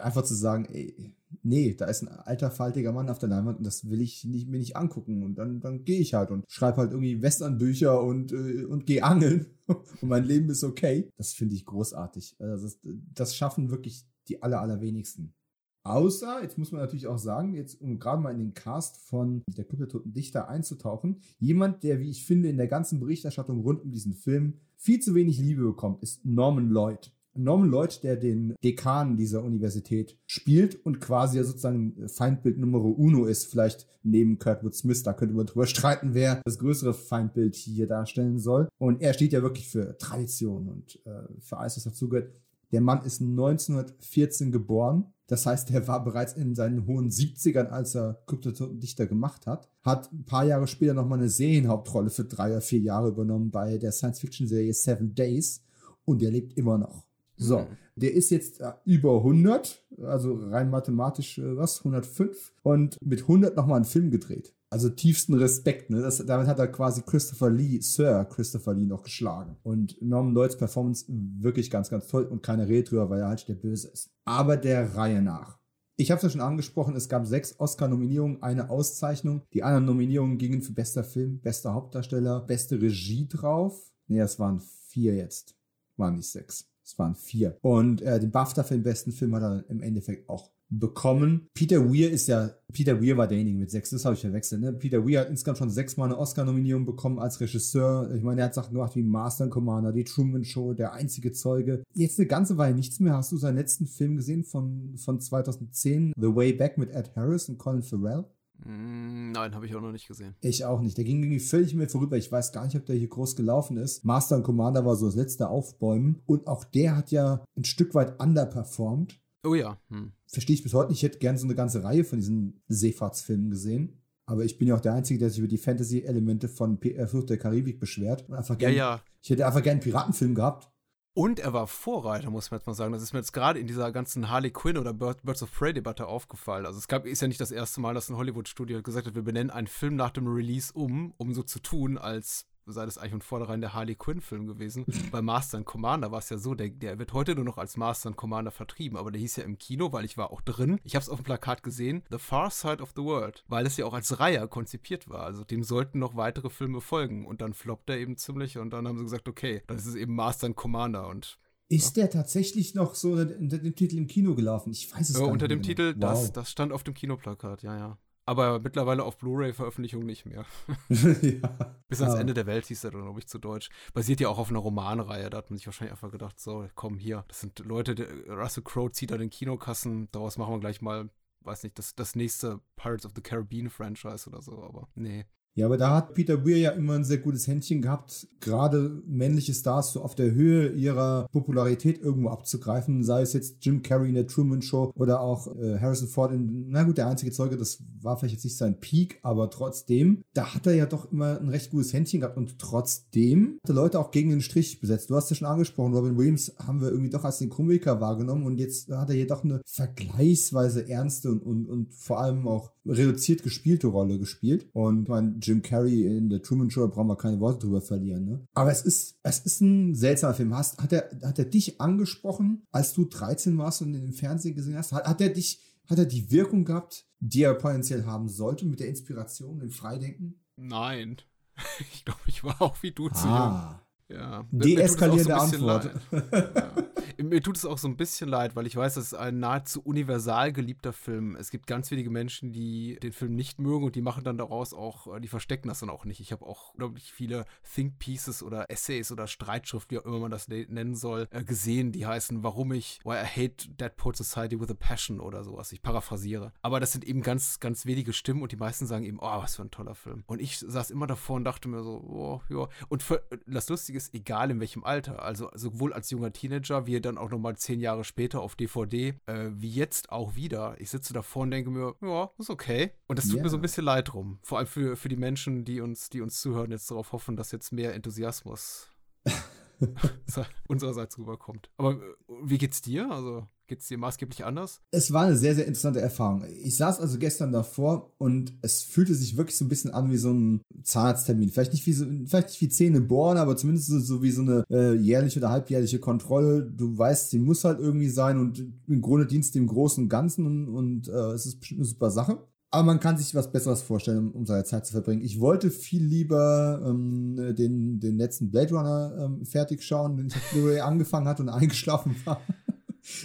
einfach zu sagen, ey, nee, da ist ein alter, faltiger Mann auf der Leinwand und das will ich nicht, mir nicht angucken. Und dann, dann gehe ich halt und schreibe halt irgendwie Westernbücher und, äh, und gehe angeln. und mein Leben ist okay. Das finde ich großartig. Also das, das schaffen wirklich die aller, allerwenigsten. Außer, jetzt muss man natürlich auch sagen, jetzt um gerade mal in den Cast von Der Club der Toten Dichter einzutauchen, jemand, der, wie ich finde, in der ganzen Berichterstattung rund um diesen Film viel zu wenig Liebe bekommt, ist Norman Lloyd. Norman Lloyd, der den Dekan dieser Universität spielt und quasi ja sozusagen Feindbild Nummer uno ist, vielleicht neben Kurtwood Smith, da könnte man drüber streiten, wer das größere Feindbild hier darstellen soll. Und er steht ja wirklich für Tradition und äh, für alles, was dazugehört. Der Mann ist 1914 geboren. Das heißt, er war bereits in seinen hohen 70ern, als er Kryptototen-Dichter gemacht hat. Hat ein paar Jahre später nochmal eine Serienhauptrolle für drei oder vier Jahre übernommen bei der Science-Fiction-Serie Seven Days. Und er lebt immer noch. So, Mhm. der ist jetzt äh, über 100, also rein mathematisch, äh, was, 105 und mit 100 nochmal einen Film gedreht. Also tiefsten Respekt, ne? Das, damit hat er quasi Christopher Lee, Sir Christopher Lee noch geschlagen. Und Norman Lloyds Performance wirklich ganz, ganz toll und keine Rede drüber, weil er halt der Böse ist. Aber der Reihe nach. Ich habe es ja schon angesprochen, es gab sechs Oscar-Nominierungen, eine Auszeichnung. Die anderen Nominierungen gingen für bester Film, bester Hauptdarsteller, beste Regie drauf. Nee, es waren vier jetzt. Waren nicht sechs. Es waren vier. Und äh, den BAFTA für den besten Film hat er im Endeffekt auch bekommen. Peter Weir ist ja, Peter Weir war derjenige mit sechs, das habe ich verwechselt. Ne? Peter Weir hat insgesamt schon sechsmal eine Oscar-Nominierung bekommen als Regisseur. Ich meine, er hat Sachen gemacht wie Master and Commander, die Truman Show, der einzige Zeuge. Jetzt eine ganze Weile nichts mehr. Hast du seinen letzten Film gesehen von, von 2010, The Way Back mit Ed Harris und Colin Farrell? Mm, Nein, habe ich auch noch nicht gesehen. Ich auch nicht. Der ging irgendwie völlig mir vorüber. Ich weiß gar nicht, ob der hier groß gelaufen ist. Master and Commander war so das letzte Aufbäumen. Und auch der hat ja ein Stück weit underperformed. Oh ja. Hm. Verstehe ich bis heute nicht. Ich hätte gern so eine ganze Reihe von diesen Seefahrtsfilmen gesehen. Aber ich bin ja auch der Einzige, der sich über die Fantasy-Elemente von P äh, Flucht der Karibik beschwert. Und einfach Ja, gern, ja. Ich hätte einfach gerne einen Piratenfilm gehabt. Und er war Vorreiter, muss man jetzt mal sagen. Das ist mir jetzt gerade in dieser ganzen Harley Quinn oder Bird- Birds of Prey-Debatte aufgefallen. Also es gab, ist ja nicht das erste Mal, dass ein Hollywood-Studio gesagt hat, wir benennen einen Film nach dem Release um, um so zu tun, als sei das eigentlich von vornherein der Harley Quinn-Film gewesen. Bei Master and Commander war es ja so, der, der wird heute nur noch als Master and Commander vertrieben, aber der hieß ja im Kino, weil ich war auch drin. Ich habe es auf dem Plakat gesehen, The Far Side of the World, weil es ja auch als Reihe konzipiert war. Also dem sollten noch weitere Filme folgen und dann floppt er eben ziemlich und dann haben sie gesagt, okay, dann ist es eben Master and Commander und Ist der tatsächlich noch so unter, unter dem Titel im Kino gelaufen? Ich weiß es Ja, gar unter nicht dem mehr Titel, genau. das, das stand auf dem Kinoplakat, ja, ja. Aber mittlerweile auf Blu-ray-Veröffentlichung nicht mehr. ja. Bis ans Aber- Ende der Welt hieß er dann, glaube ich, zu Deutsch. Basiert ja auch auf einer Romanreihe. Da hat man sich wahrscheinlich einfach gedacht, so, komm hier, das sind Leute, der, Russell Crowe zieht da den Kinokassen, daraus machen wir gleich mal, weiß nicht, das, das nächste Pirates of the Caribbean-Franchise oder so, aber nee. Ja, aber da hat Peter Weir ja immer ein sehr gutes Händchen gehabt, gerade männliche Stars so auf der Höhe ihrer Popularität irgendwo abzugreifen, sei es jetzt Jim Carrey in der Truman Show oder auch äh, Harrison Ford in, na gut, der einzige Zeuge, das war vielleicht jetzt nicht sein Peak, aber trotzdem, da hat er ja doch immer ein recht gutes Händchen gehabt und trotzdem hat er Leute auch gegen den Strich besetzt. Du hast ja schon angesprochen, Robin Williams haben wir irgendwie doch als den Komiker wahrgenommen und jetzt hat er hier doch eine vergleichsweise ernste und, und, und vor allem auch reduziert gespielte Rolle gespielt. Und ich meine, Jim Carrey in der Truman Show brauchen wir keine Worte drüber verlieren. Ne? Aber es ist, es ist ein seltsamer Film. Hast, hat, er, hat er dich angesprochen, als du 13 warst und im Fernsehen gesehen hast? Hat, hat er dich, hat er die Wirkung gehabt, die er potenziell haben sollte mit der Inspiration, dem Freidenken? Nein. Ich glaube, ich war auch wie du zu jung. Ja. Deeskalierende Antwort. ja. Mir tut es auch so ein bisschen leid, weil ich weiß, das ist ein nahezu universal geliebter Film. Es gibt ganz wenige Menschen, die den Film nicht mögen und die machen dann daraus auch, äh, die verstecken das dann auch nicht. Ich habe auch unglaublich viele Think Pieces oder Essays oder Streitschriften, wie auch immer man das ne-, nennen soll, äh, gesehen, die heißen, warum ich, why I hate Deadpool Society with a Passion oder sowas. Ich paraphrasiere. Aber das sind eben ganz, ganz wenige Stimmen und die meisten sagen eben, oh, was für ein toller Film. Und ich saß immer davor und dachte mir so, oh, ja. Und für, das Lustige ist, egal in welchem Alter, also sowohl als junger Teenager, wie dann auch nochmal zehn Jahre später auf DVD, äh, wie jetzt auch wieder. Ich sitze davor und denke mir, ja, ist okay. Und das tut yeah. mir so ein bisschen leid drum. Vor allem für, für die Menschen, die uns, die uns zuhören, jetzt darauf hoffen, dass jetzt mehr Enthusiasmus unsererseits rüberkommt. Aber äh, wie geht's dir? Also geht's dir maßgeblich anders? Es war eine sehr, sehr interessante Erfahrung. Ich saß also gestern davor und es fühlte sich wirklich so ein bisschen an wie so ein Zahnarzttermin. Vielleicht nicht wie so, vielleicht nicht wie Zähne bohren, aber zumindest so, so wie so eine äh, jährliche oder halbjährliche Kontrolle. Du weißt, sie muss halt irgendwie sein und im Grunde dienst dem Großen und Ganzen und, und äh, es ist bestimmt eine super Sache. Aber man kann sich was Besseres vorstellen, um seine Zeit zu verbringen. Ich wollte viel lieber ähm, den, den letzten Blade Runner ähm, fertig schauen, den ich auf Blu-ray angefangen hatte und eingeschlafen war.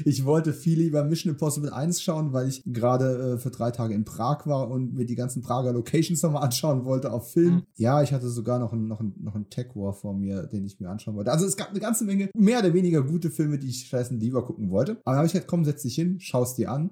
Ich wollte viel lieber Mission Impossible 1 schauen, weil ich gerade äh, für drei Tage in Prag war und mir die ganzen Prager Locations nochmal anschauen wollte auf Film. Mhm. Ja, ich hatte sogar noch einen, noch, einen, noch einen Tech War vor mir, den ich mir anschauen wollte. Also es gab eine ganze Menge mehr oder weniger gute Filme, die ich scheißen lieber gucken wollte. Aber dann habe ich halt, komm, setz dich hin, schaust dir an.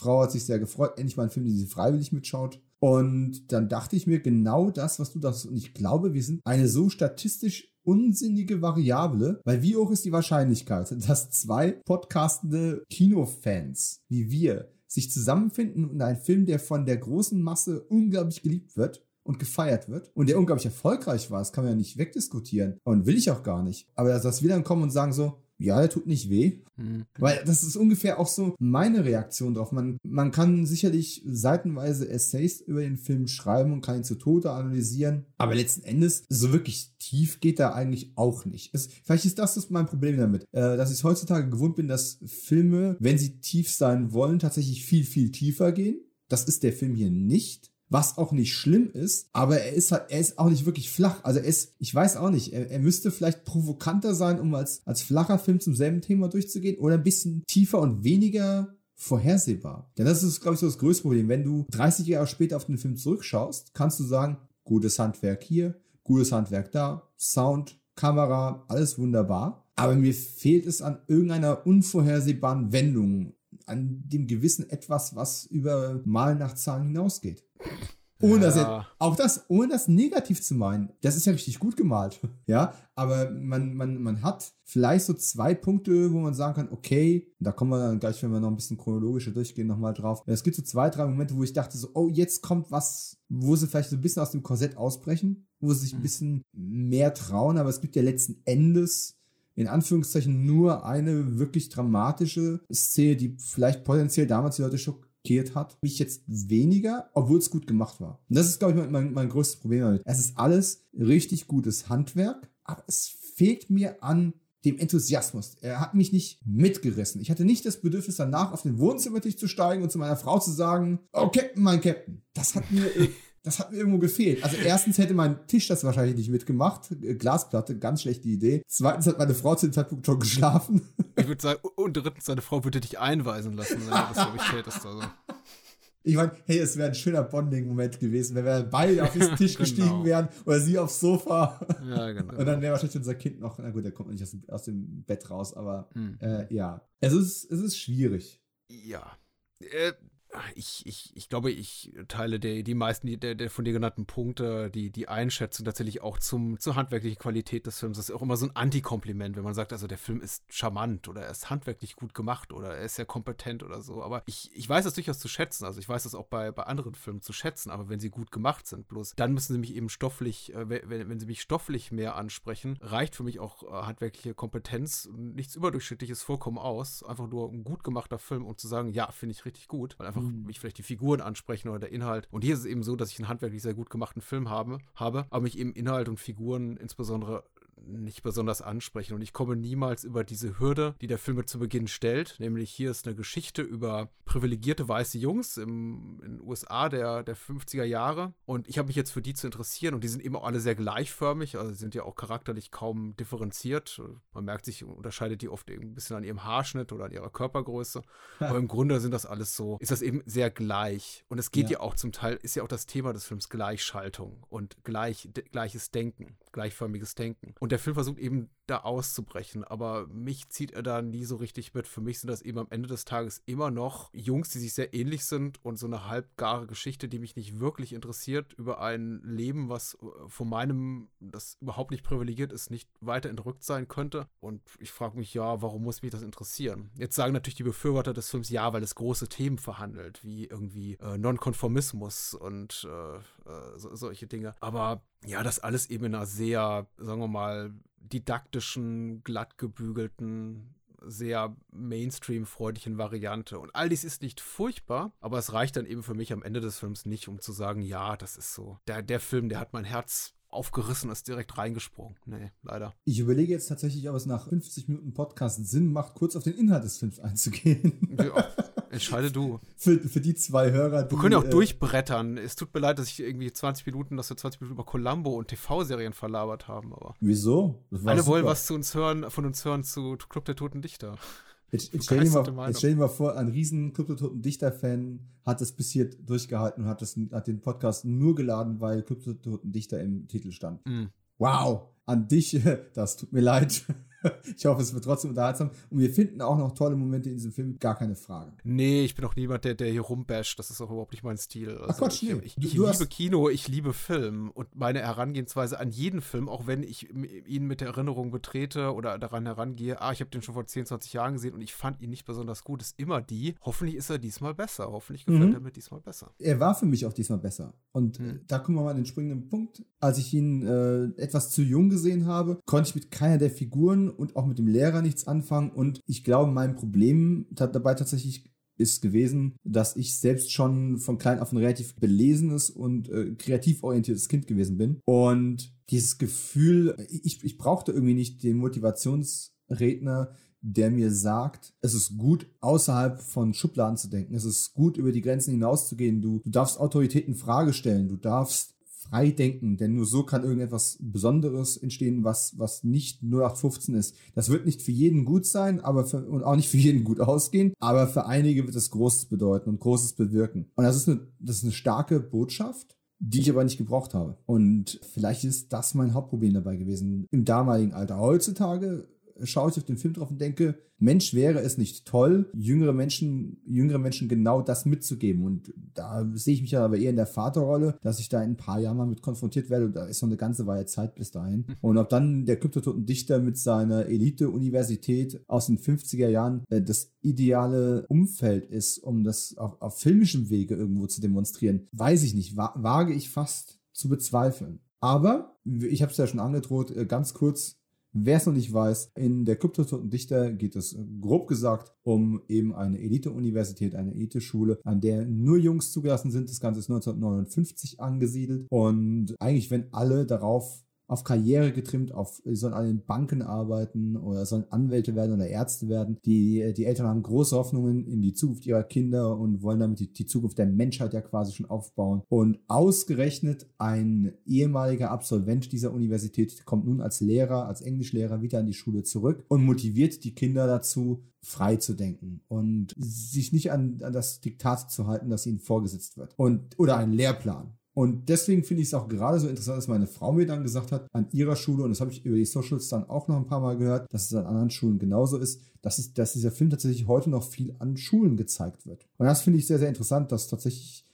Frau hat sich sehr gefreut, endlich mal ein Film, den sie freiwillig mitschaut. Und dann dachte ich mir genau das, was du dachtest. Und ich glaube, wir sind eine so statistisch unsinnige Variable, weil wie hoch ist die Wahrscheinlichkeit, dass zwei podcastende Kinofans wie wir sich zusammenfinden und einen Film, der von der großen Masse unglaublich geliebt wird, und gefeiert wird und der unglaublich erfolgreich war, das kann man ja nicht wegdiskutieren und will ich auch gar nicht. Aber dass wir dann kommen und sagen so, ja, der tut nicht weh. Mhm. Weil das ist ungefähr auch so meine Reaktion drauf. Man, man kann sicherlich seitenweise Essays über den Film schreiben und kann ihn zu Tode analysieren. Aber letzten Endes, so wirklich tief geht er eigentlich auch nicht. Es, vielleicht ist das, das mein Problem damit, äh, dass ich heutzutage gewohnt bin, dass Filme, wenn sie tief sein wollen, tatsächlich viel, viel tiefer gehen. Das ist der Film hier nicht was auch nicht schlimm ist, aber er ist halt, er ist auch nicht wirklich flach. Also er ist, ich weiß auch nicht, er, er müsste vielleicht provokanter sein, um als, als flacher Film zum selben Thema durchzugehen oder ein bisschen tiefer und weniger vorhersehbar. Denn das ist, glaube ich, so das größte Problem. Wenn du 30 Jahre später auf den Film zurückschaust, kannst du sagen, gutes Handwerk hier, gutes Handwerk da, Sound, Kamera, alles wunderbar. Aber mir fehlt es an irgendeiner unvorhersehbaren Wendung, an dem gewissen etwas, was über Mal nach Zahlen hinausgeht. Ohne ja. das, auch das, ohne das negativ zu meinen. Das ist ja richtig gut gemalt. Ja, aber man, man, man hat vielleicht so zwei Punkte, wo man sagen kann, okay, da kommen wir dann gleich, wenn wir noch ein bisschen chronologischer durchgehen, nochmal drauf. Es gibt so zwei, drei Momente, wo ich dachte so, oh, jetzt kommt was, wo sie vielleicht so ein bisschen aus dem Korsett ausbrechen, wo sie sich ein mhm. bisschen mehr trauen, aber es gibt ja letzten Endes in Anführungszeichen nur eine wirklich dramatische Szene, die vielleicht potenziell damals die Leute schockiert hat. Mich jetzt weniger, obwohl es gut gemacht war. Und das ist, glaube ich, mein, mein größtes Problem damit. Es ist alles richtig gutes Handwerk, aber es fehlt mir an dem Enthusiasmus. Er hat mich nicht mitgerissen. Ich hatte nicht das Bedürfnis danach auf den Wohnzimmertisch zu steigen und zu meiner Frau zu sagen, oh Captain, mein Captain. Das hat mir das hat mir irgendwo gefehlt. Also erstens hätte mein Tisch das wahrscheinlich nicht mitgemacht. Glasplatte, ganz schlechte Idee. Zweitens hat meine Frau zu dem Zeitpunkt schon geschlafen. Ich würde sagen, und drittens, deine Frau würde dich einweisen lassen, wenn du das, glaube ich, tätest. Also. Ich meine, hey, es wäre ein schöner Bonding-Moment gewesen, wenn wir beide auf den Tisch genau. gestiegen wären oder sie aufs Sofa. Ja, genau. Und dann wäre wahrscheinlich unser Kind noch, na gut, der kommt nicht aus dem, aus dem Bett raus, aber mhm. äh, ja. Es ist, es ist schwierig. Ja. Äh, ich, ich, ich glaube, ich teile der, die meisten der, der von dir genannten Punkte, die, die Einschätzung tatsächlich auch zum, zur handwerklichen Qualität des Films. Das ist auch immer so ein Antikompliment, wenn man sagt, also der Film ist charmant oder er ist handwerklich gut gemacht oder er ist sehr kompetent oder so. Aber ich, ich weiß das durchaus zu schätzen. Also ich weiß das auch bei, bei anderen Filmen zu schätzen, aber wenn sie gut gemacht sind, bloß dann müssen sie mich eben stofflich, äh, wenn, wenn sie mich stofflich mehr ansprechen, reicht für mich auch äh, handwerkliche Kompetenz. Nichts Überdurchschnittliches vollkommen aus. Einfach nur ein gut gemachter Film, um zu sagen, ja, finde ich richtig gut. Weil einfach einfach mhm. mich vielleicht die Figuren ansprechen oder der Inhalt. Und hier ist es eben so, dass ich einen handwerklich sehr gut gemachten Film habe, habe aber mich eben Inhalt und Figuren insbesondere nicht besonders ansprechen. Und ich komme niemals über diese Hürde, die der Film zu Beginn stellt. Nämlich hier ist eine Geschichte über privilegierte weiße Jungs im, in den USA der, der 50er Jahre. Und ich habe mich jetzt für die zu interessieren. Und die sind eben auch alle sehr gleichförmig. Also sind ja auch charakterlich kaum differenziert. Man merkt sich, unterscheidet die oft ein bisschen an ihrem Haarschnitt oder an ihrer Körpergröße. Aber im Grunde sind das alles so, ist das eben sehr gleich. Und es geht ja. ja auch zum Teil, ist ja auch das Thema des Films Gleichschaltung und gleich, gleiches Denken, gleichförmiges Denken. Und der Film versucht eben da auszubrechen, aber mich zieht er da nie so richtig mit. Für mich sind das eben am Ende des Tages immer noch Jungs, die sich sehr ähnlich sind und so eine halbgare Geschichte, die mich nicht wirklich interessiert, über ein Leben, was äh, von meinem, das überhaupt nicht privilegiert ist, nicht weiter entrückt sein könnte. Und ich frage mich, ja, warum muss mich das interessieren? Jetzt sagen natürlich die Befürworter des Films, ja, weil es große Themen verhandelt, wie irgendwie äh, Nonkonformismus und äh, äh, so, solche Dinge. Aber ja, das alles eben in einer sehr, sagen wir mal, didaktischen, glattgebügelten, sehr Mainstream-freundlichen Variante. Und all dies ist nicht furchtbar, aber es reicht dann eben für mich am Ende des Films nicht, um zu sagen, ja, das ist so. Der, der Film, der hat mein Herz aufgerissen und ist direkt reingesprungen. Nee, leider. Ich überlege jetzt tatsächlich, ob es nach 50 Minuten Podcast Sinn macht, kurz auf den Inhalt des Films einzugehen. Ja, entscheide du. Für, für die zwei Hörer. Die, wir können ja auch äh, durchbrettern. Es tut mir leid, dass ich irgendwie 20 Minuten, dass wir 20 Minuten über Columbo und TV-Serien verlabert haben, aber. Wieso? Alle wollen was zu uns hören, von uns hören zu Club der Toten Dichter. Jetzt, jetzt, stell mal, jetzt, stell dir mal, vor, ein riesen Club der Toten Dichter-Fan hat es bis hier durchgehalten und hat, das, hat den Podcast nur geladen, weil Club der Toten Dichter im Titel stand. Mm. Wow, an dich, das tut mir leid. ich hoffe, es wird trotzdem unterhaltsam. Und wir finden auch noch tolle Momente in diesem Film, gar keine Frage. Nee, ich bin auch niemand, der, der hier rumbasht. Das ist auch überhaupt nicht mein Stil. Also Ach Quatsch, nee. Ich, ich, ich liebe Kino, ich liebe Film. Und meine Herangehensweise an jeden Film, auch wenn ich ihn mit der Erinnerung betrete oder daran herangehe, ah, ich habe den schon vor 10, 20 Jahren gesehen und ich fand ihn nicht besonders gut, ist immer die, hoffentlich ist er diesmal besser. Hoffentlich gefällt mhm. er mir diesmal besser. Er war für mich auch diesmal besser. Und mhm. da kommen wir mal an den springenden Punkt. Als ich ihn äh, etwas zu jung gesehen habe, konnte ich mit keiner der Figuren und auch mit dem Lehrer nichts anfangen. Und ich glaube, mein Problem dabei tatsächlich ist gewesen, dass ich selbst schon von klein auf ein relativ belesenes und äh, kreativ orientiertes Kind gewesen bin. Und dieses Gefühl, ich, ich brauchte irgendwie nicht den Motivationsredner, der mir sagt, es ist gut, außerhalb von Schubladen zu denken. Es ist gut, über die Grenzen hinauszugehen. Du, du darfst Autoritäten Frage stellen. Du darfst frei denken, denn nur so kann irgendetwas Besonderes entstehen, was, was nicht 0815 ist. Das wird nicht für jeden gut sein, aber für, und auch nicht für jeden gut ausgehen, aber für einige wird es Großes bedeuten und Großes bewirken. Und das ist eine, das ist eine starke Botschaft, die ich aber nicht gebraucht habe. Und vielleicht ist das mein Hauptproblem dabei gewesen im damaligen Alter. Heutzutage schaue ich auf den Film drauf und denke, Mensch, wäre es nicht toll, jüngere Menschen, jüngere Menschen genau das mitzugeben. Und da sehe ich mich ja aber eher in der Vaterrolle, dass ich da in ein paar Jahren mal mit konfrontiert werde. Und da ist noch eine ganze Weile Zeit bis dahin. Hm. Und ob dann der Kryptototen-Dichter mit seiner Elite-Universität aus den 50er Jahren äh, das ideale Umfeld ist, um das auf, auf filmischem Wege irgendwo zu demonstrieren, weiß ich nicht. Wage ich fast zu bezweifeln. Aber, ich habe es ja schon angedroht, äh, ganz kurz, Wer es noch nicht weiß, in der Kryptototen Dichter geht es grob gesagt um eben eine Elite-Universität, eine Elite-Schule, an der nur Jungs zugelassen sind. Das Ganze ist 1959 angesiedelt und eigentlich, wenn alle darauf auf Karriere getrimmt, auf, sollen alle in Banken arbeiten oder sollen Anwälte werden oder Ärzte werden. Die, die Eltern haben große Hoffnungen in die Zukunft ihrer Kinder und wollen damit die, die Zukunft der Menschheit ja quasi schon aufbauen. Und ausgerechnet ein ehemaliger Absolvent dieser Universität kommt nun als Lehrer, als Englischlehrer wieder an die Schule zurück und motiviert die Kinder dazu, frei zu denken und sich nicht an, an das Diktat zu halten, das ihnen vorgesetzt wird. Und, oder einen Lehrplan. Und deswegen finde ich es auch gerade so interessant, dass meine Frau mir dann gesagt hat, an ihrer Schule, und das habe ich über die Socials dann auch noch ein paar Mal gehört, dass es an anderen Schulen genauso ist, dass, es, dass dieser Film tatsächlich heute noch viel an Schulen gezeigt wird. Und das finde ich sehr, sehr interessant, dass tatsächlich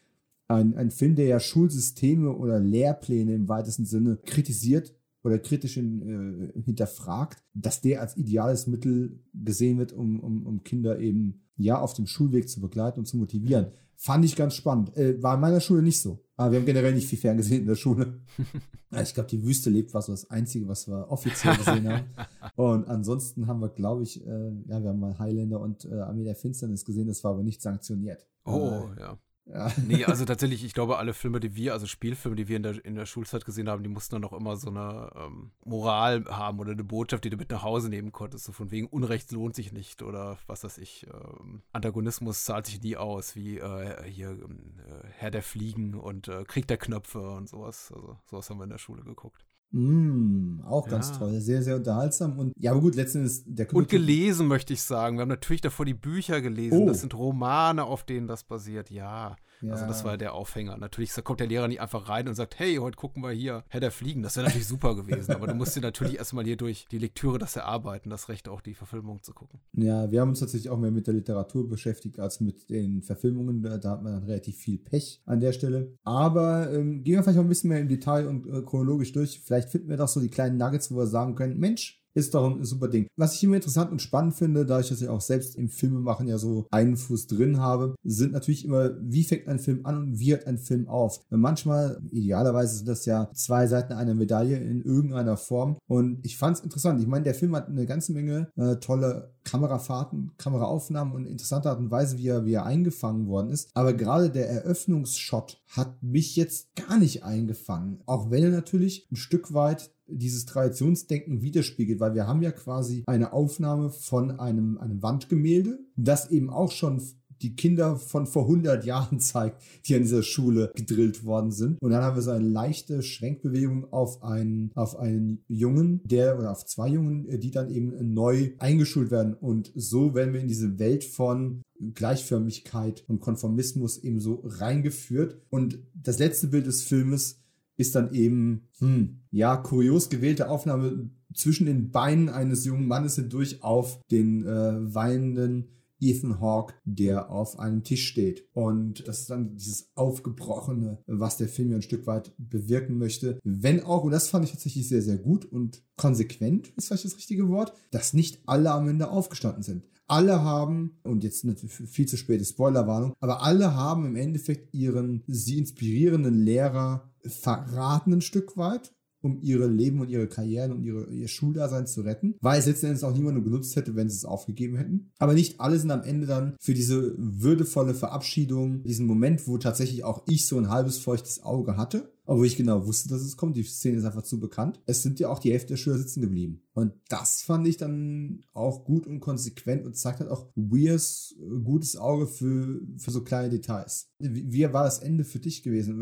ein, ein Film, der ja Schulsysteme oder Lehrpläne im weitesten Sinne kritisiert oder kritisch in, äh, hinterfragt, dass der als ideales Mittel gesehen wird, um, um, um Kinder eben ja auf dem Schulweg zu begleiten und zu motivieren. Fand ich ganz spannend. Äh, war in meiner Schule nicht so. Aber wir haben generell nicht viel ferngesehen in der Schule. ich glaube, die Wüste lebt war so das Einzige, was wir offiziell gesehen haben. Und ansonsten haben wir, glaube ich, äh, ja, wir haben mal Highlander und äh, Armee der Finsternis gesehen, das war aber nicht sanktioniert. Oh, ja. Ja. Nee, also tatsächlich, ich glaube, alle Filme, die wir, also Spielfilme, die wir in der, in der Schulzeit gesehen haben, die mussten dann auch immer so eine ähm, Moral haben oder eine Botschaft, die du mit nach Hause nehmen konntest. So von wegen Unrecht lohnt sich nicht oder was weiß ich, ähm, Antagonismus zahlt sich nie aus, wie äh, hier äh, Herr der Fliegen und äh, Krieg der Knöpfe und sowas. Also sowas haben wir in der Schule geguckt. Mm, auch ganz ja. toll, sehr, sehr unterhaltsam und ja, aber gut, letztendlich der Und gelesen, möchte ich sagen. Wir haben natürlich davor die Bücher gelesen. Oh. Das sind Romane, auf denen das basiert, ja. Ja. Also das war der Aufhänger. Natürlich kommt der Lehrer nicht einfach rein und sagt, hey, heute gucken wir hier Herr der Fliegen. Das wäre natürlich super gewesen. Aber du musst dir natürlich erstmal hier durch die Lektüre das erarbeiten, das Recht auch die Verfilmung zu gucken. Ja, wir haben uns tatsächlich auch mehr mit der Literatur beschäftigt als mit den Verfilmungen. Da, da hat man dann relativ viel Pech an der Stelle. Aber ähm, gehen wir vielleicht auch ein bisschen mehr im Detail und äh, chronologisch durch. Vielleicht finden wir doch so die kleinen Nuggets, wo wir sagen können, Mensch, ist doch ein super Ding. Was ich immer interessant und spannend finde, da ich das ja auch selbst im Filmemachen ja so einen Fuß drin habe, sind natürlich immer, wie fängt ein Film an und wie hört ein Film auf. Manchmal, idealerweise sind das ja zwei Seiten einer Medaille in irgendeiner Form. Und ich fand es interessant. Ich meine, der Film hat eine ganze Menge äh, tolle Kamerafahrten, Kameraaufnahmen und interessante Art und Weise, wie er, wie er eingefangen worden ist. Aber gerade der Eröffnungsshot hat mich jetzt gar nicht eingefangen. Auch wenn er natürlich ein Stück weit dieses Traditionsdenken widerspiegelt, weil wir haben ja quasi eine Aufnahme von einem, einem Wandgemälde, das eben auch schon die Kinder von vor 100 Jahren zeigt, die an dieser Schule gedrillt worden sind. Und dann haben wir so eine leichte Schwenkbewegung auf einen, auf einen Jungen, der, oder auf zwei Jungen, die dann eben neu eingeschult werden. Und so werden wir in diese Welt von Gleichförmigkeit und Konformismus eben so reingeführt. Und das letzte Bild des Filmes ist dann eben, hm, ja, kurios gewählte Aufnahme zwischen den Beinen eines jungen Mannes hindurch auf den äh, weinenden Ethan Hawke, der auf einem Tisch steht. Und das ist dann dieses Aufgebrochene, was der Film ja ein Stück weit bewirken möchte. Wenn auch, und das fand ich tatsächlich sehr, sehr gut und konsequent, ist vielleicht das richtige Wort, dass nicht alle am Ende aufgestanden sind. Alle haben, und jetzt eine viel zu späte Spoilerwarnung, aber alle haben im Endeffekt ihren sie inspirierenden Lehrer verraten ein Stück weit um ihre Leben und ihre Karrieren und ihre, ihr Schuldasein zu retten, weil es letzten Endes auch niemand genutzt hätte, wenn sie es aufgegeben hätten. Aber nicht alle sind am Ende dann für diese würdevolle Verabschiedung, diesen Moment, wo tatsächlich auch ich so ein halbes feuchtes Auge hatte, obwohl ich genau wusste, dass es kommt. Die Szene ist einfach zu bekannt. Es sind ja auch die Hälfte der Schüler sitzen geblieben. Und das fand ich dann auch gut und konsequent und zeigt halt auch Weirs gutes Auge für, für so kleine Details. Wie, wie war das Ende für dich gewesen?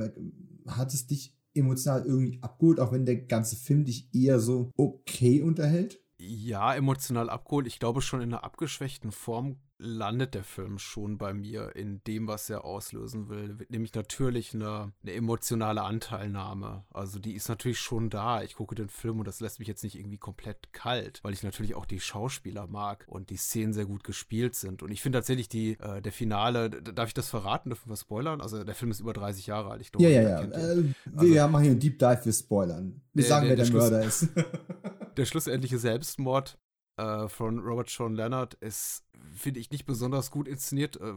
Hat es dich emotional irgendwie abgeholt, auch wenn der ganze Film dich eher so okay unterhält? Ja, emotional abgeholt. Ich glaube schon in einer abgeschwächten Form landet der Film schon bei mir in dem, was er auslösen will. Nämlich natürlich eine, eine, emotionale Anteilnahme. Also die ist natürlich schon da. Ich gucke den Film und das lässt mich jetzt nicht irgendwie komplett kalt, weil ich natürlich auch die Schauspieler mag und die Szenen sehr gut gespielt sind. Und ich finde tatsächlich die, äh, der Finale, darf ich das verraten? Dürfen wir spoilern? Also der Film ist über 30 Jahre alt. Ich glaube, ja, ja, ja. Äh, wir also, machen hier einen Deep Dive für Spoilern. Wir der, sagen, der, wer der, der Mörder ist. der schlussendliche Selbstmord äh, von Robert Sean Leonard ist finde ich nicht besonders gut inszeniert. Äh,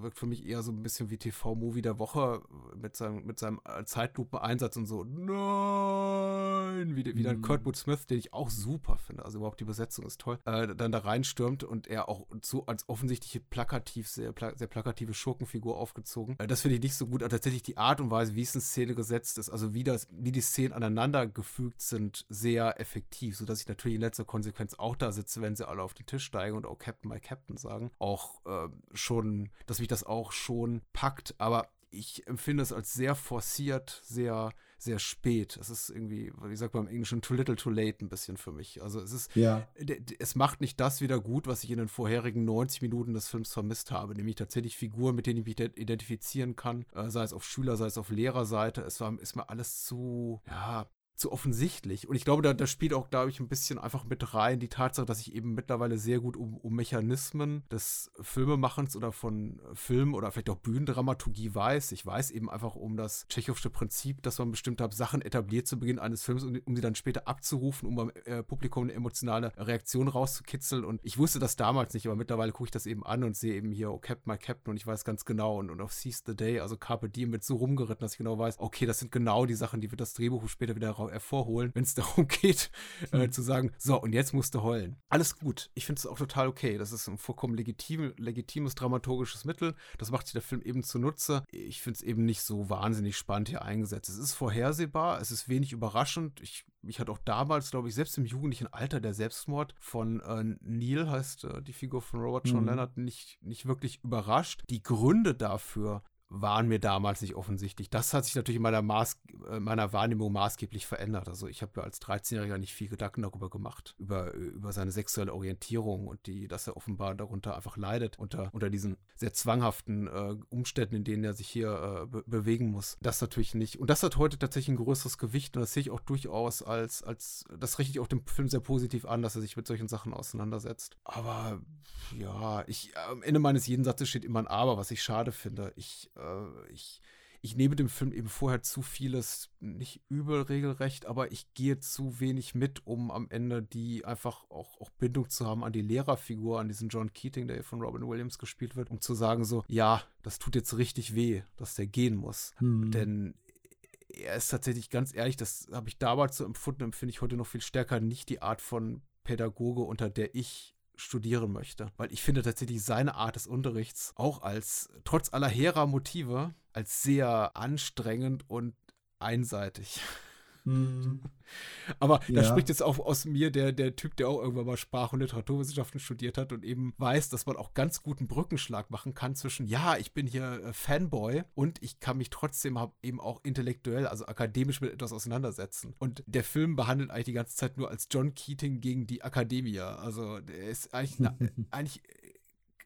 wirkt für mich eher so ein bisschen wie TV-Movie der Woche mit seinem, mit seinem äh, Zeitlupen-Einsatz und so. Nein! Wie, wie dann mhm. Kurtwood Smith, den ich auch super finde. Also überhaupt die Besetzung ist toll. Äh, dann da reinstürmt und er auch so als offensichtliche plakativ, sehr, sehr plakative Schurkenfigur aufgezogen. Äh, das finde ich nicht so gut. Aber tatsächlich die Art und Weise, wie es in Szene gesetzt ist, also wie, das, wie die Szenen aneinander gefügt sind, sehr effektiv, sodass ich natürlich in letzter Konsequenz auch da sitze, wenn sie alle auf den Tisch steigen und auch Captain My Captain sagen, auch äh, schon, dass mich das auch schon packt, aber ich empfinde es als sehr forciert, sehr, sehr spät. Es ist irgendwie, wie sagt man im Englischen, too little, too late ein bisschen für mich. Also es ist, ja. es macht nicht das wieder gut, was ich in den vorherigen 90 Minuten des Films vermisst habe, nämlich tatsächlich Figuren, mit denen ich mich identifizieren kann, äh, sei es auf Schüler, sei es auf Lehrerseite. Es war, ist mir alles zu, ja, zu offensichtlich. Und ich glaube, da, da spielt auch, glaube ich, ein bisschen einfach mit rein die Tatsache, dass ich eben mittlerweile sehr gut um, um Mechanismen des Filmemachens oder von Film oder vielleicht auch Bühnendramaturgie weiß. Ich weiß eben einfach um das tschechische Prinzip, dass man bestimmte Sachen etabliert zu Beginn eines Films, um, um sie dann später abzurufen, um beim äh, Publikum eine emotionale Reaktion rauszukitzeln. Und ich wusste das damals nicht, aber mittlerweile gucke ich das eben an und sehe eben hier, oh, Captain, my Captain, und ich weiß ganz genau. Und, und auf Seize the Day, also Carpe Diem, wird so rumgeritten, dass ich genau weiß, okay, das sind genau die Sachen, die wird das Drehbuch später wieder raus hervorholen, wenn es darum geht, äh, hm. zu sagen, so, und jetzt musst du heulen. Alles gut. Ich finde es auch total okay. Das ist ein vollkommen legitim, legitimes dramaturgisches Mittel. Das macht sich der Film eben zunutze. Ich finde es eben nicht so wahnsinnig spannend hier eingesetzt. Es ist vorhersehbar, es ist wenig überraschend. Ich mich hat auch damals, glaube ich, selbst im jugendlichen Alter der Selbstmord von äh, Neil, heißt äh, die Figur von Robert John mhm. Leonard, nicht, nicht wirklich überrascht. Die Gründe dafür waren mir damals nicht offensichtlich. Das hat sich natürlich in meiner, Maß, äh, meiner Wahrnehmung maßgeblich verändert. Also ich habe ja als 13-Jähriger nicht viel Gedanken darüber gemacht, über, über seine sexuelle Orientierung und die, dass er offenbar darunter einfach leidet, unter, unter diesen sehr zwanghaften äh, Umständen, in denen er sich hier äh, be bewegen muss. Das natürlich nicht. Und das hat heute tatsächlich ein größeres Gewicht und das sehe ich auch durchaus als, als das richte ich auch dem Film sehr positiv an, dass er sich mit solchen Sachen auseinandersetzt. Aber ja, ich, am Ende meines jeden Satzes steht immer ein Aber, was ich schade finde. Ich äh, ich, ich nehme dem Film eben vorher zu vieles, nicht übel regelrecht, aber ich gehe zu wenig mit, um am Ende die einfach auch, auch Bindung zu haben an die Lehrerfigur, an diesen John Keating, der hier von Robin Williams gespielt wird, um zu sagen so, ja, das tut jetzt richtig weh, dass der gehen muss. Hm. Denn er ist tatsächlich ganz ehrlich, das habe ich damals so empfunden, empfinde ich heute noch viel stärker, nicht die Art von Pädagoge, unter der ich studieren möchte. Weil ich finde tatsächlich seine Art des Unterrichts auch als, trotz aller hehrer Motive, als sehr anstrengend und einseitig. Hm. Aber ja. da spricht jetzt auch aus mir der, der Typ, der auch irgendwann mal Sprach- und Literaturwissenschaften studiert hat und eben weiß, dass man auch ganz guten Brückenschlag machen kann zwischen, ja, ich bin hier äh, Fanboy und ich kann mich trotzdem eben auch intellektuell, also akademisch mit etwas auseinandersetzen. Und der Film behandelt eigentlich die ganze Zeit nur als John Keating gegen die Akademie. Also der ist eigentlich, eine, eigentlich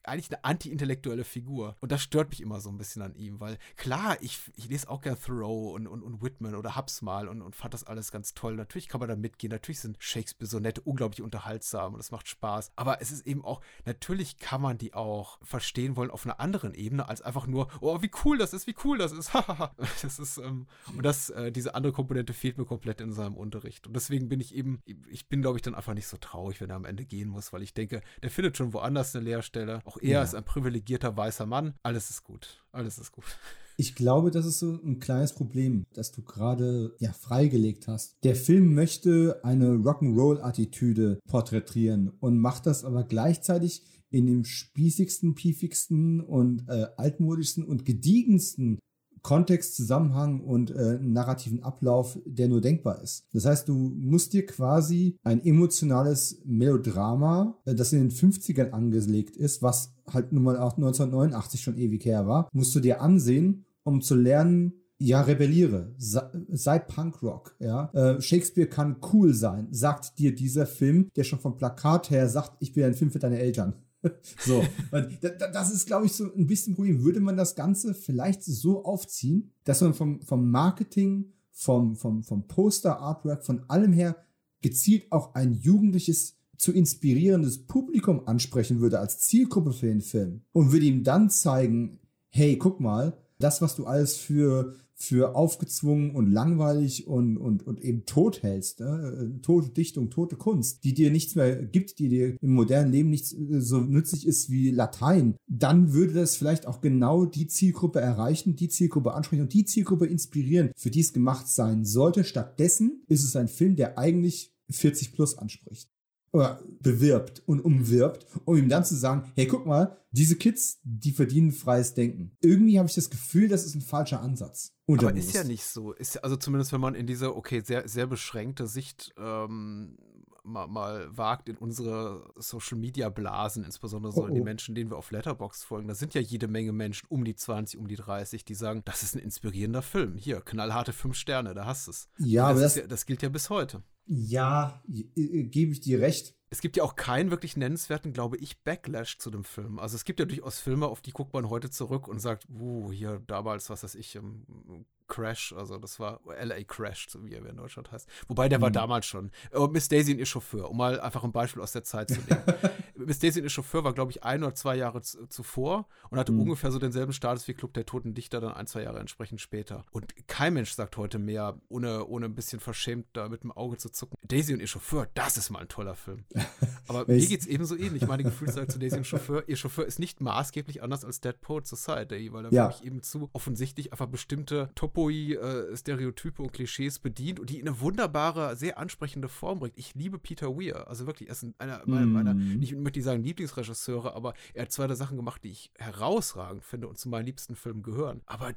eigentlich eine anti-intellektuelle Figur. Und das stört mich immer so ein bisschen an ihm, weil klar, ich, ich lese auch gern Thoreau und, und, und Whitman oder hab's mal und, und fand das alles ganz toll. Natürlich kann man da mitgehen. Natürlich sind Shakespeare-Sonette unglaublich unterhaltsam und es macht Spaß. Aber es ist eben auch, natürlich kann man die auch verstehen wollen auf einer anderen Ebene, als einfach nur, oh, wie cool das ist, wie cool das ist. das ist, ähm, und das, äh, diese andere Komponente fehlt mir komplett in seinem Unterricht. Und deswegen bin ich eben, ich bin, glaube ich, dann einfach nicht so traurig, wenn er am Ende gehen muss, weil ich denke, der findet schon woanders eine Lehrstelle. Auch er ja. ist ein privilegierter weißer Mann. Alles ist gut. Alles ist gut. Ich glaube, das ist so ein kleines Problem, das du gerade ja freigelegt hast. Der Film möchte eine Rock'n'Roll-Attitüde porträtieren und macht das aber gleichzeitig in dem spießigsten, piefigsten und äh, altmodischsten und gediegensten Kontext, Zusammenhang und äh, narrativen Ablauf, der nur denkbar ist. Das heißt, du musst dir quasi ein emotionales Melodrama, äh, das in den 50ern angelegt ist, was halt nun mal auch 1989 schon ewig her war, musst du dir ansehen, um zu lernen, ja, rebelliere, sei, Punkrock, ja. Äh, Shakespeare kann cool sein, sagt dir dieser Film, der schon vom Plakat her sagt, ich bin ein Film für deine Eltern. so, das ist, glaube ich, so ein bisschen Problem. Würde man das Ganze vielleicht so aufziehen, dass man vom, vom Marketing, vom, vom, vom Poster-Artwork, von allem her gezielt auch ein jugendliches zu inspirierendes Publikum ansprechen würde als Zielgruppe für den Film und würde ihm dann zeigen, hey, guck mal, das, was du alles für für aufgezwungen und langweilig und, und, und eben tot hältst. Ne? Tote Dichtung, tote Kunst, die dir nichts mehr gibt, die dir im modernen Leben nicht so nützlich ist wie Latein, dann würde das vielleicht auch genau die Zielgruppe erreichen, die Zielgruppe ansprechen und die Zielgruppe inspirieren, für die es gemacht sein sollte. Stattdessen ist es ein Film, der eigentlich 40 plus anspricht oder bewirbt und umwirbt, um ihm dann zu sagen, hey, guck mal, diese Kids, die verdienen freies Denken. Irgendwie habe ich das Gefühl, das ist ein falscher Ansatz. Aber ist ja nicht so. Ist, also zumindest wenn man in diese, okay, sehr, sehr beschränkte Sicht ähm, mal, mal, wagt in unsere Social Media Blasen, insbesondere so oh, oh. die Menschen, denen wir auf Letterbox folgen. Da sind ja jede Menge Menschen um die 20, um die 30, die sagen, das ist ein inspirierender Film. Hier, knallharte fünf Sterne, da hast du es. Ja, das, das, ja, das gilt ja bis heute. Ja, gebe ich dir recht. Es gibt ja auch keinen wirklich nennenswerten, glaube ich, Backlash zu dem Film. Also es gibt ja durchaus Filme, auf die guckt man heute zurück und sagt, uh, hier damals, was weiß ich, Crash, also das war LA Crash, so wie er in Deutschland heißt. Wobei der mhm. war damals schon. Oh, Miss Daisy und ihr Chauffeur, um mal einfach ein Beispiel aus der Zeit zu nehmen. Miss Daisy und ihr Chauffeur war, glaube ich, ein oder zwei Jahre zuvor und hatte mhm. ungefähr so denselben Status wie Club der Toten Dichter dann ein, zwei Jahre entsprechend später. Und kein Mensch sagt heute mehr, ohne, ohne ein bisschen verschämt da mit dem Auge zu zucken. Daisy und ihr Chauffeur, das ist mal ein toller Film. Aber mir geht es ebenso ähnlich. Meine Gefühlslage zu Daisy und Chauffeur, ihr Chauffeur ist nicht maßgeblich anders als Dead Poet Society, weil er ja. wirklich eben zu offensichtlich einfach bestimmte Top Cowboy-Stereotype und Klischees bedient und die in eine wunderbare, sehr ansprechende Form bringt. Ich liebe Peter Weir. Also wirklich, er ist einer meiner, meiner mm. ich möchte nicht sagen Lieblingsregisseure, aber er hat zwei der Sachen gemacht, die ich herausragend finde und zu meinen liebsten Filmen gehören. Aber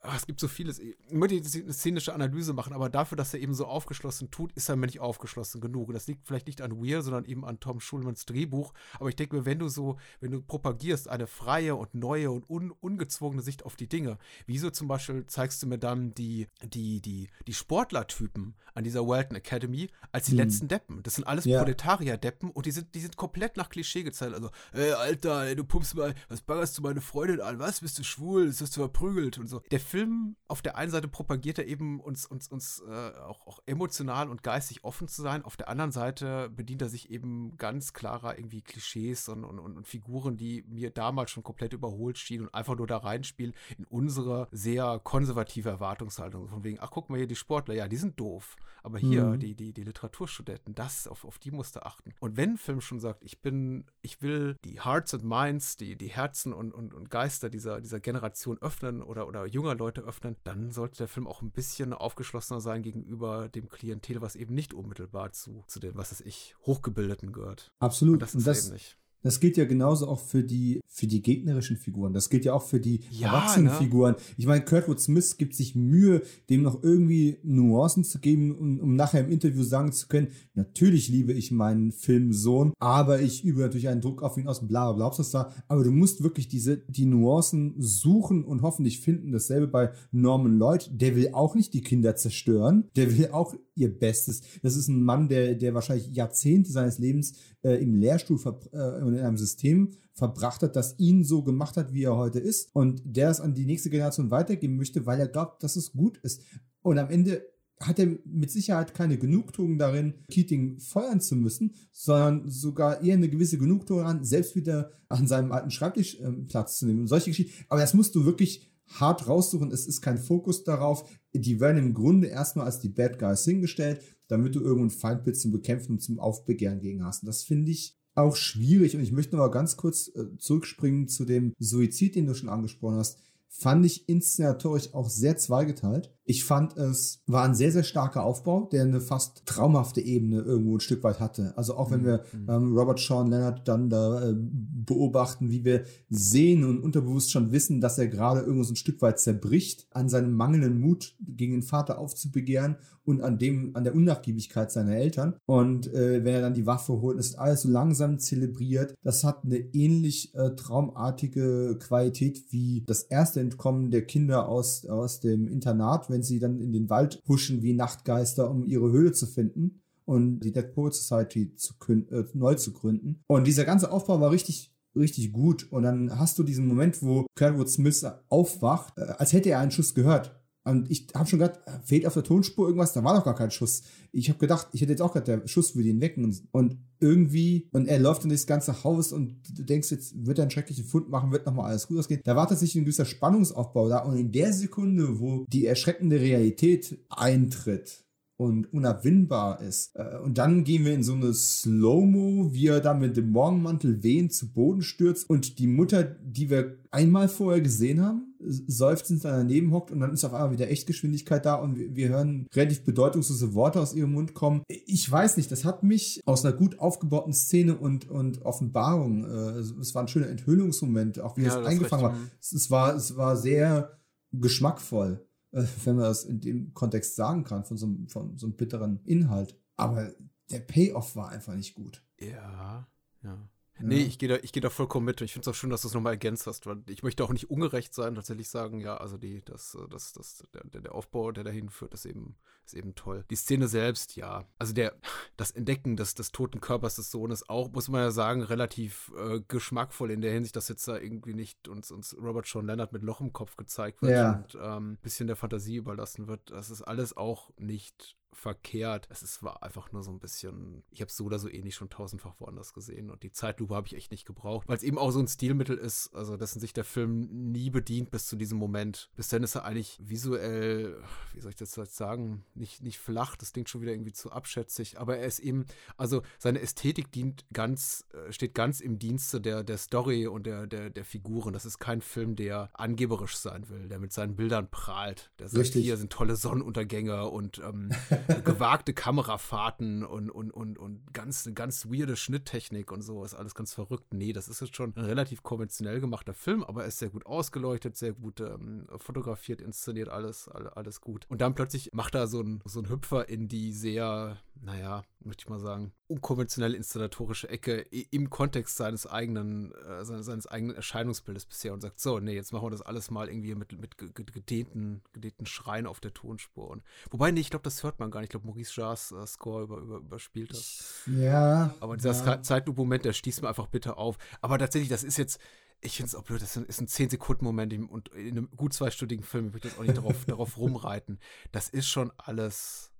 ach, es gibt so vieles. Ich möchte eine szenische Analyse machen, aber dafür, dass er eben so aufgeschlossen tut, ist er mir nicht aufgeschlossen genug. Und das liegt vielleicht nicht an Weir, sondern eben an Tom Schulmans Drehbuch. Aber ich denke mir, wenn du so, wenn du propagierst eine freie und neue und un, ungezwungene Sicht auf die Dinge, wieso zum Beispiel zeigst du mir dann die, die, die, die Sportlertypen an dieser Walton Academy als die hm. letzten Deppen? Das sind alles ja. Proletarier-Deppen und die sind, die sind komplett nach Klischee gezählt. Also, ey, Alter, ey, du pumpst mal, was baggerst du meine Freundin an? Was? Bist du schwul? Das wirst du verprügelt und so. Der Film auf der einen Seite propagiert er eben uns, uns, uns äh, auch, auch, emotional und geistig offen zu sein. Auf der anderen Seite bedient er sich eben ganz klarer irgendwie Klischees und, und, und Figuren, die mir damals schon komplett überholt schienen und einfach nur da reinspielen in unsere sehr konservative Erwartungshaltung. Von wegen, ach guck mal hier, die Sportler, ja, die sind doof. Aber hier, mhm. die, die, die Literaturstudenten, das, auf, auf die musst du achten. Und wenn ein Film schon sagt, ich bin, ich will die Hearts and Minds, die, die Herzen und, und, und Geister dieser, dieser Generation öffnen oder, oder junger Leute öffnen, dann sollte der Film auch ein bisschen aufgeschlossener sein gegenüber dem Klientel, was eben nicht unmittelbar zu, zu den, was weiß ich, Hochgebildeten gehört. Absolut. Und das ist das, eben nicht. Das gilt ja genauso auch für die, für die gegnerischen Figuren. Das gilt ja auch für die ja, erwachsenen ne? Figuren. Ich meine, Kurtwood Smith gibt sich Mühe, dem noch irgendwie Nuancen zu geben, um, um nachher im Interview sagen zu können, natürlich liebe ich meinen Filmsohn, aber ich übe natürlich einen Druck auf ihn aus, bla bla bla, da. Aber du musst wirklich diese, die Nuancen suchen und hoffentlich finden. Dasselbe bei Norman Lloyd. Der will auch nicht die Kinder zerstören. Der will auch ihr Bestes. Das ist ein Mann, der, der wahrscheinlich Jahrzehnte seines Lebens äh, im Lehrstuhl äh, in einem System verbracht hat, das ihn so gemacht hat, wie er heute ist und der es an die nächste Generation weitergeben möchte, weil er glaubt, dass es gut ist. Und am Ende hat er mit Sicherheit keine Genugtuung darin, Keating feuern zu müssen, sondern sogar eher eine gewisse Genugtuung daran, selbst wieder an seinem alten Schreibtisch äh, Platz zu nehmen und solche Geschichten. Aber das musst du wirklich hart raussuchen. Es ist kein Fokus darauf. Die werden im Grunde erstmal als die Bad Guys hingestellt damit du irgendein Feindbild zum Bekämpfen und zum Aufbegehren gegen hast. Und das finde ich auch schwierig. Und ich möchte noch mal ganz kurz äh, zurückspringen zu dem Suizid, den du schon angesprochen hast. Fand ich inszenatorisch auch sehr zweigeteilt. Ich fand, es war ein sehr, sehr starker Aufbau, der eine fast traumhafte Ebene irgendwo ein Stück weit hatte. Also auch wenn mhm. wir mhm. ähm, Robert Sean Leonard dann da äh, beobachten, wie wir sehen und unterbewusst schon wissen, dass er gerade irgendwo so ein Stück weit zerbricht an seinem mangelnden Mut gegen den Vater aufzubegehren und an dem, an der Unnachgiebigkeit seiner Eltern. Und äh, wenn er dann die Waffe holt, ist alles so langsam zelebriert. Das hat eine ähnlich äh, traumartige Qualität wie das erste Entkommen der Kinder aus, aus dem Internat, wenn sie dann in den Wald huschen wie Nachtgeister, um ihre Höhle zu finden und die Dead Poet Society zu äh, neu zu gründen. Und dieser ganze Aufbau war richtig richtig gut. Und dann hast du diesen Moment, wo Kerwood Smith aufwacht, äh, als hätte er einen Schuss gehört. Und ich habe schon gedacht, fehlt auf der Tonspur irgendwas, da war doch gar kein Schuss. Ich habe gedacht, ich hätte jetzt auch gedacht, der Schuss würde ihn wecken. Und irgendwie, und er läuft in das ganze Haus und du denkst, jetzt wird er einen schrecklichen Fund machen, wird nochmal alles gut ausgehen. Da war tatsächlich ein gewisser Spannungsaufbau da. Und in der Sekunde, wo die erschreckende Realität eintritt, und unabwindbar ist. Äh, und dann gehen wir in so eine Slow-Mo, wie er da mit dem Morgenmantel wehend zu Boden stürzt und die Mutter, die wir einmal vorher gesehen haben, seufzend daneben hockt und dann ist auf einmal wieder Echtgeschwindigkeit da und wir, wir hören relativ bedeutungslose Worte aus ihrem Mund kommen. Ich weiß nicht, das hat mich aus einer gut aufgebauten Szene und, und Offenbarung, äh, es war ein schöner Enthüllungsmoment, auch wie ja, es eingefangen war. Es, es war. Es war sehr geschmackvoll. Äh, wenn man das in dem Kontext sagen kann, von so, einem, von so einem bitteren Inhalt. Aber der Payoff war einfach nicht gut. Ja, ja. Nee, ich gehe da, geh da vollkommen mit. Ich finde es auch schön, dass du es nochmal ergänzt hast, weil ich möchte auch nicht ungerecht sein, tatsächlich sagen, ja, also die, das, das, das, der, der Aufbau, der dahin führt, ist eben, ist eben toll. Die Szene selbst, ja. Also der, das Entdecken des, des toten Körpers des Sohnes auch, muss man ja sagen, relativ äh, geschmackvoll in der Hinsicht, dass jetzt da irgendwie nicht uns, uns Robert Sean Leonard mit Loch im Kopf gezeigt wird ja. und ein ähm, bisschen der Fantasie überlassen wird. Das ist alles auch nicht verkehrt. Es ist, war einfach nur so ein bisschen, ich habe es so oder so ähnlich schon tausendfach woanders gesehen und die Zeitlupe habe ich echt nicht gebraucht, weil es eben auch so ein Stilmittel ist, also dessen sich der Film nie bedient bis zu diesem Moment. Bis dann ist er eigentlich visuell, wie soll ich das jetzt sagen, nicht, nicht flach, das klingt schon wieder irgendwie zu abschätzig, aber er ist eben, also seine Ästhetik dient ganz, äh, steht ganz im Dienste der, der Story und der, der, der Figuren. Das ist kein Film, der angeberisch sein will, der mit seinen Bildern prahlt. Der sagt, Richtig. hier sind tolle Sonnenuntergänge und ähm, gewagte Kamerafahrten und, und, und, und ganz, ganz weirde Schnitttechnik und so, ist alles ganz verrückt. Nee, das ist jetzt schon ein relativ konventionell gemachter Film, aber er ist sehr gut ausgeleuchtet, sehr gut ähm, fotografiert, inszeniert, alles, alles, gut. Und dann plötzlich macht er so einen so Hüpfer in die sehr, naja, möchte ich mal sagen, unkonventionelle inszenatorische Ecke im Kontext seines eigenen, äh, seines, eigenen Erscheinungsbildes bisher und sagt, so, nee, jetzt machen wir das alles mal irgendwie mit, mit gedehnten, gedehnten Schreien auf der Tonspur. Und, wobei, nee, ich glaube, das hört man gar nicht. Ich glaube, Maurice Jarres äh, Score über, über, überspielt das. Ja. Aber dieser ja. Zeitloop-Moment, der stieß mir einfach bitter auf. Aber tatsächlich, das ist jetzt, ich finde es auch blöd, das ist ein 10-Sekunden-Moment und in einem gut zweistündigen Film, ich möchte jetzt auch nicht darauf, darauf rumreiten. Das ist schon alles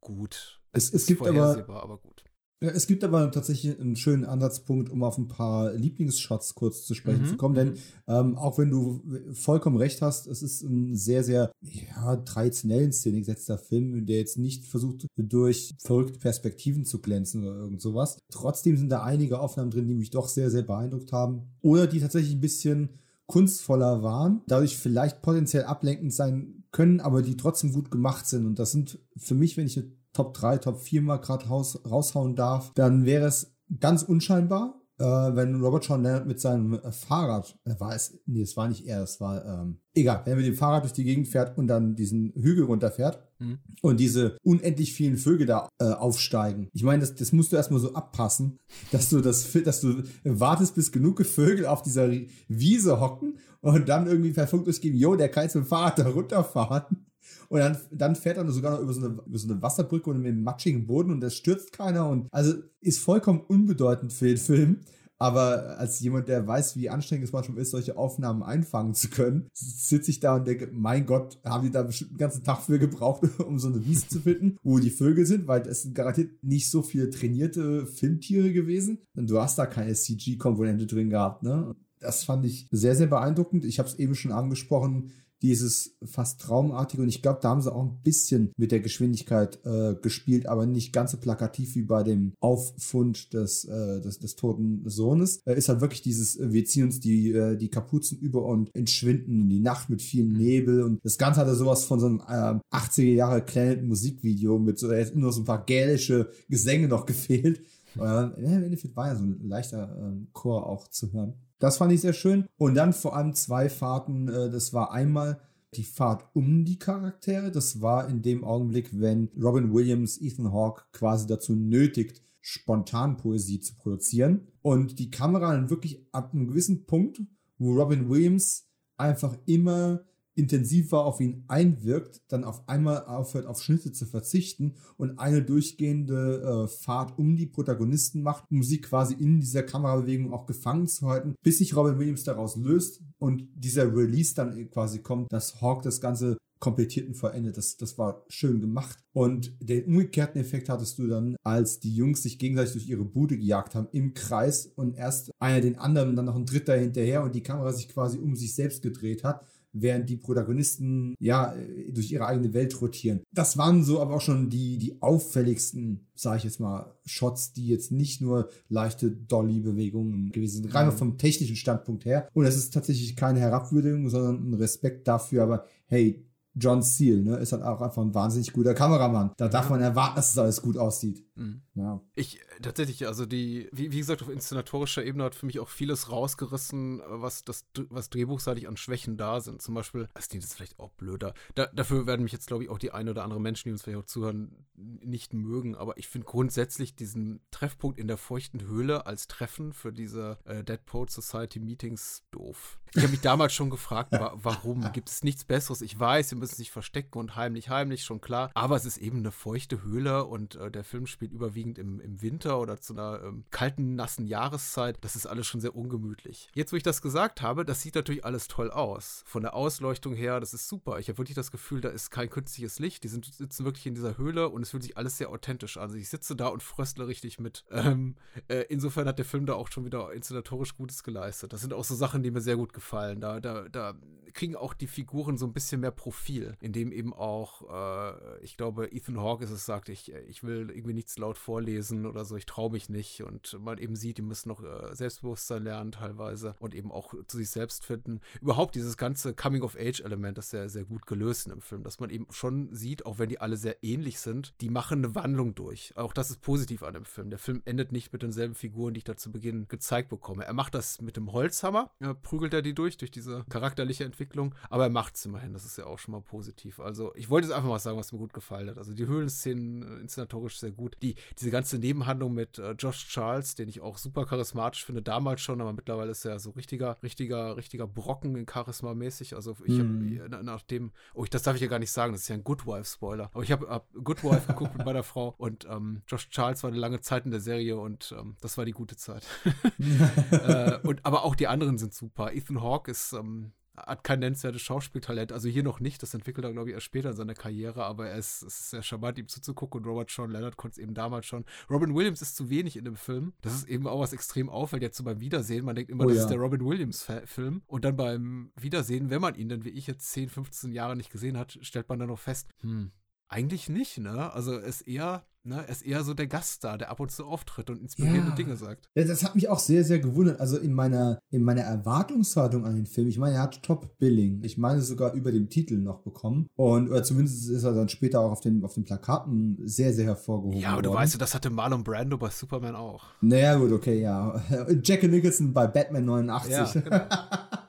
gut. Es, es gibt aber, aber gut. Ja, es gibt aber tatsächlich einen schönen Ansatzpunkt, um auf ein paar Lieblingsshots kurz zu sprechen Mhm. zu kommen. Denn ähm, auch wenn du vollkommen recht hast, es ist ein sehr, sehr ja, traditionell in Szene gesetzter Film, der jetzt nicht versucht, durch verrückte Perspektiven zu glänzen oder irgend sowas. Trotzdem sind da einige Aufnahmen drin, die mich doch sehr, sehr beeindruckt haben. Oder die tatsächlich ein bisschen kunstvoller waren, dadurch vielleicht potenziell ablenkend sein können, aber die trotzdem gut gemacht sind. Und das sind für mich, wenn ich eine Top 3, Top 4 mal gerade raushauen darf, dann wäre es ganz unscheinbar, äh, wenn Robert Sean Leonard mit seinem Fahrrad, äh, war es, nee, es war nicht er, es war, ähm, egal, wenn er mit dem Fahrrad durch die Gegend fährt und dann diesen Hügel runterfährt Mhm. und diese unendlich vielen Vögel da äh, aufsteigen. Ich meine, das, das musst du erstmal so abpassen, dass du das, dass du wartest, bis genug Vögel auf dieser Wiese hocken und dann irgendwie per Funk durchgeben, jo, der kann jetzt mit dem Fahrrad da runterfahren. Und dann, dann fährt er sogar noch über so, eine, über so eine Wasserbrücke und mit matschigen Boden und es stürzt keiner und also ist vollkommen unbedeutend für den Film. Aber als jemand, der weiß, wie anstrengend es manchmal ist, solche Aufnahmen einfangen zu können, sitze ich da und denke, mein Gott, haben die da bestimmt einen ganzen Tag für gebraucht, um so eine Wiese zu finden, wo die Vögel sind, weil es sind garantiert nicht so viele trainierte Filmtiere gewesen. Und du hast da keine CG-Komponente drin gehabt, ne? Das fand ich sehr, sehr beeindruckend. Ich habe es eben schon angesprochen, dieses fast traumartige und ich glaube, da haben sie auch ein bisschen mit der Geschwindigkeit äh, gespielt, aber nicht ganz so plakativ wie bei dem Auffund des, äh, des, des toten Sohnes. Äh, ist halt wirklich dieses, äh, wir ziehen uns die, äh, die Kapuzen über und entschwinden in die Nacht mit viel Nebel und das Ganze hatte sowas von so einem äh, 80er Jahre Planet Musikvideo mit so, jetzt nur so ein paar gälische Gesänge noch gefehlt. Äh, Im Endeffekt war ja so ein leichter äh, Chor auch zu hören. Das fand ich sehr schön. Und dann vor allem zwei Fahrten. Äh, das war einmal die Fahrt um die Charaktere. Das war in dem Augenblick, wenn Robin Williams Ethan Hawke quasi dazu nötigt, spontan Poesie zu produzieren. Und die Kamera dann wirklich ab einem gewissen Punkt, wo Robin Williams einfach immer intensiver auf ihn einwirkt, dann auf einmal aufhört, auf Schnitte zu verzichten und eine durchgehende äh, Fahrt um die Protagonisten macht, um sie quasi in dieser Kamerabewegung auch gefangen zu halten, bis sich Robin Williams daraus löst und dieser Release dann quasi kommt, dass Hawk das Ganze komplettiert und vollendet. Das, das war schön gemacht. Und den umgekehrten Effekt hattest du dann, als die Jungs sich gegenseitig durch ihre Bude gejagt haben, im Kreis und erst einer den anderen, dann noch ein dritter hinterher und die Kamera sich quasi um sich selbst gedreht hat während die Protagonisten ja durch ihre eigene Welt rotieren. Das waren so aber auch schon die, die auffälligsten, sage ich jetzt mal, Shots, die jetzt nicht nur leichte Dolly-Bewegungen gewesen sind, rein vom technischen Standpunkt her. Und es ist tatsächlich keine Herabwürdigung, sondern ein Respekt dafür, aber hey, John Seal, ne, ist halt auch einfach ein wahnsinnig guter Kameramann. Da darf man erwarten, dass es alles gut aussieht. Mhm. Ja. Ich, tatsächlich, also die, wie, wie, gesagt, auf inszenatorischer Ebene hat für mich auch vieles rausgerissen, was das, was drehbuchseitig an Schwächen da sind. Zum Beispiel, das klingt jetzt vielleicht auch blöder. Da, dafür werden mich jetzt, glaube ich, auch die ein oder andere Menschen, die uns vielleicht auch zuhören, nicht mögen. Aber ich finde grundsätzlich diesen Treffpunkt in der feuchten Höhle als Treffen für diese äh, Dead Poet Society Meetings doof. Ich habe mich damals schon gefragt, wa warum? Gibt es nichts Besseres? Ich weiß, wir müssen sich verstecken und heimlich, heimlich, schon klar. Aber es ist eben eine feuchte Höhle und äh, der Film spielt überwiegend im, im Winter oder zu einer ähm, kalten, nassen Jahreszeit. Das ist alles schon sehr ungemütlich. Jetzt, wo ich das gesagt habe, das sieht natürlich alles toll aus. Von der Ausleuchtung her, das ist super. Ich habe wirklich das Gefühl, da ist kein künstliches Licht. Die sind, sitzen wirklich in dieser Höhle und es fühlt sich alles sehr authentisch an. Also ich sitze da und fröstle richtig mit. Ähm, äh, insofern hat der Film da auch schon wieder inszenatorisch Gutes geleistet. Das sind auch so Sachen, die mir sehr gut gefallen. Da, da, da kriegen auch die Figuren so ein bisschen mehr Profil, indem eben auch, äh, ich glaube, Ethan Hawke ist es, sagt, ich, ich will irgendwie nichts laut vorlesen oder so, ich traue mich nicht und man eben sieht, die müssen noch äh, Selbstbewusstsein lernen teilweise und eben auch zu sich selbst finden. Überhaupt dieses ganze Coming-of-Age-Element ist sehr, sehr gut gelöst in dem Film, dass man eben schon sieht, auch wenn die alle sehr ähnlich sind, die machen eine Wandlung durch. Auch das ist positiv an dem Film. Der Film endet nicht mit denselben Figuren, die ich da zu Beginn gezeigt bekomme. Er macht das mit dem Holzhammer, er prügelt er die durch, durch diese charakterliche Entwicklung, aber er macht es immerhin. Das ist ja auch schon mal positiv. Also ich wollte jetzt einfach mal sagen, was mir gut gefallen hat. Also die Höhlenszenen äh, inszenatorisch sehr gut. Die, diese ganze Nebenhandlung mit äh, Josh Charles, den ich auch super charismatisch finde, damals schon, aber mittlerweile ist er so richtiger, richtiger, richtiger Brocken in Charisma mäßig. Also ich mhm. habe nach dem, oh, ich, das darf ich ja gar nicht sagen, das ist ja ein Good Wife-Spoiler. Aber ich habe hab Good Wife geguckt mit meiner Frau und ähm, Josh Charles war eine lange Zeit in der Serie und ähm, das war die gute Zeit. äh, und aber auch die anderen sind super. Ethan Hawke ist ähm, hat kein nennenswertes Schauspieltalent. Also hier noch nicht. Das entwickelt er, glaube ich, erst später in seiner Karriere. Aber er ist, es ist sehr charmant, ihm zuzugucken. Und Robert Sean Leonard konnte es eben damals schon. Robin Williams ist zu wenig in dem Film. Das ist eben auch was extrem auffällt. Jetzt so beim Wiedersehen. Man denkt immer, oh, das ja. ist der Robin Williams-Film. Und dann beim Wiedersehen, wenn man ihn dann wie ich jetzt 10, 15 Jahre nicht gesehen hat, stellt man dann noch fest, hm, eigentlich nicht, ne? Also er ist eher, ne, er ist eher so der Gast da, der ab und zu auftritt und inspirierende ja. Dinge sagt. Ja, das hat mich auch sehr, sehr gewundert. Also in meiner, in meiner Erwartungshaltung an den Film, ich meine, er hat Top-Billing. Ich meine sogar über dem Titel noch bekommen. Und oder zumindest ist er dann später auch auf den, auf den Plakaten sehr, sehr hervorgehoben. Ja, aber du weißt, das hatte Marlon Brando bei Superman auch. Naja, gut, okay, ja. Jack Nicholson bei Batman 89. Ja, genau.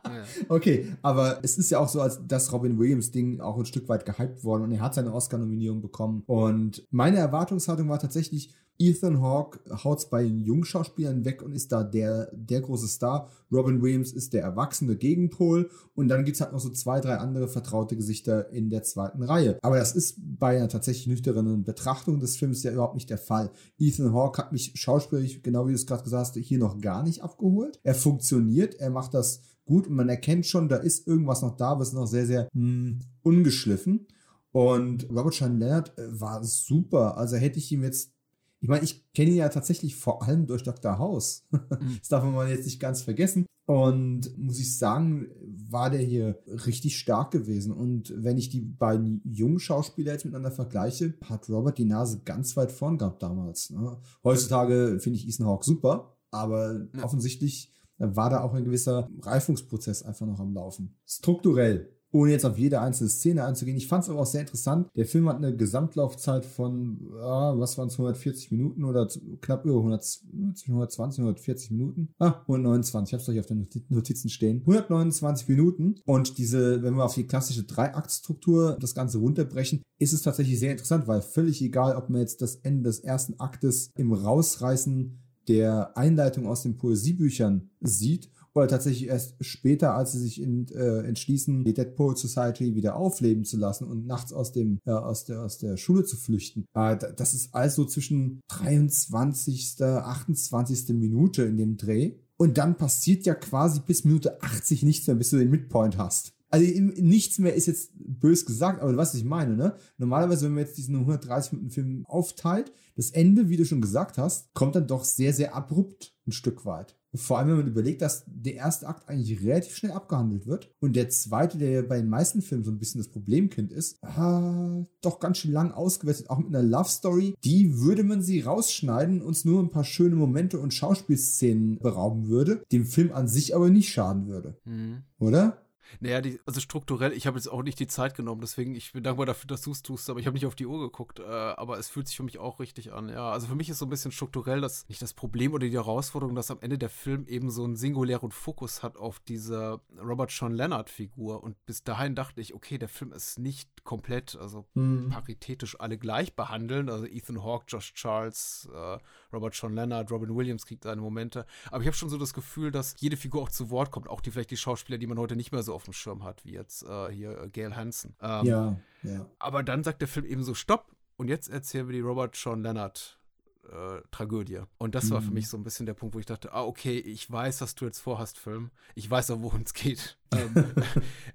Okay, aber es ist ja auch so, als das Robin Williams Ding auch ein Stück weit gehypt worden und er hat seine Oscar-Nominierung bekommen. Und meine Erwartungshaltung war tatsächlich, Ethan Hawke haut's bei den Jungschauspielern weg und ist da der, der große Star. Robin Williams ist der erwachsene Gegenpol und dann gibt's halt noch so zwei, drei andere vertraute Gesichter in der zweiten Reihe. Aber das ist bei einer tatsächlich nüchternen Betrachtung des Films ja überhaupt nicht der Fall. Ethan Hawke hat mich schauspielerisch, genau wie du es gerade gesagt hast, hier noch gar nicht abgeholt. Er funktioniert, er macht das gut und man erkennt schon, da ist irgendwas noch da, was noch sehr, sehr mh, hm, ungeschliffen. Und Robert Sean Leonard äh, war super. Also hätte ich ihm jetzt, ich meine, ich kenne ihn ja tatsächlich vor allem durch Dr. House. Mhm. das darf man jetzt nicht ganz vergessen. Und muss ich sagen, war der hier richtig stark gewesen. Und wenn ich die beiden jungen Schauspieler jetzt miteinander vergleiche, hat Robert die Nase ganz weit vorn gehabt damals. Ne? Heutzutage finde ich Ethan Hawke super, aber ja. offensichtlich war da auch ein gewisser Reifungsprozess einfach noch am Laufen. Strukturell ohne jetzt auf jede einzelne Szene einzugehen. Ich fand es aber auch sehr interessant. Der Film hat eine Gesamtlaufzeit von, ah, was waren es, 140 Minuten oder knapp über 100, 120, 140 Minuten. Ah, 129, ich habe es euch auf den Notizen stehen. 129 Minuten und diese, wenn wir auf die klassische Dreiaktstruktur das Ganze runterbrechen, ist es tatsächlich sehr interessant, weil völlig egal, ob man jetzt das Ende des ersten Aktes im Rausreißen der Einleitung aus den Poesiebüchern sieht oder tatsächlich erst später, als sie sich in, äh, entschließen, die Dead Poet Society wieder aufleben zu lassen und nachts aus dem äh, aus der aus der Schule zu flüchten. Äh, das ist also zwischen 23. 28. Minute in dem Dreh und dann passiert ja quasi bis Minute 80 nichts mehr, bis du den Midpoint hast. Also nichts mehr ist jetzt bös gesagt, aber du weißt, was ich meine, ne? Normalerweise, wenn man jetzt diesen 130 Minuten Film aufteilt, das Ende, wie du schon gesagt hast, kommt dann doch sehr, sehr abrupt ein Stück weit. Vor allem, wenn man überlegt, dass der erste Akt eigentlich relativ schnell abgehandelt wird und der zweite, der ja bei den meisten Filmen so ein bisschen das Problemkind ist, ah, doch ganz schön lang ausgewählt, auch mit einer Love Story, die würde man sie rausschneiden, uns nur ein paar schöne Momente und Schauspielszenen berauben würde, dem Film an sich aber nicht schaden würde. Mhm. Oder? Naja, die, also strukturell, ich habe jetzt auch nicht die Zeit genommen, deswegen, ich bin dankbar dafür, dass du es tust, aber ich habe nicht auf die Uhr geguckt, äh, aber es fühlt sich für mich auch richtig an, ja. Also für mich ist so ein bisschen strukturell das, nicht das Problem oder die Herausforderung, dass am Ende der Film eben so einen singulären Fokus hat auf diese Robert Sean Leonard-Figur und bis dahin dachte ich, okay, der Film ist nicht komplett, also mhm. paritätisch alle gleich behandeln, also Ethan Hawke, Josh Charles, äh, Robert Sean Leonard, Robin Williams kriegt seine Momente, aber ich habe schon so das Gefühl, dass jede Figur auch zu Wort kommt, auch die vielleicht die Schauspieler, die man heute nicht mehr so auf dem Schirm hat, wie jetzt äh, hier äh, Gail Hansen. Ähm, ja, ja. Aber dann sagt der Film eben so, stopp, und jetzt erzählen wir die Robert Sean Leonard äh, Tragödie. Und das war für mhm. mich so ein bisschen der Punkt, wo ich dachte, ah, okay, ich weiß, was du jetzt vorhast, Film. Ich weiß auch, worum es geht. ähm,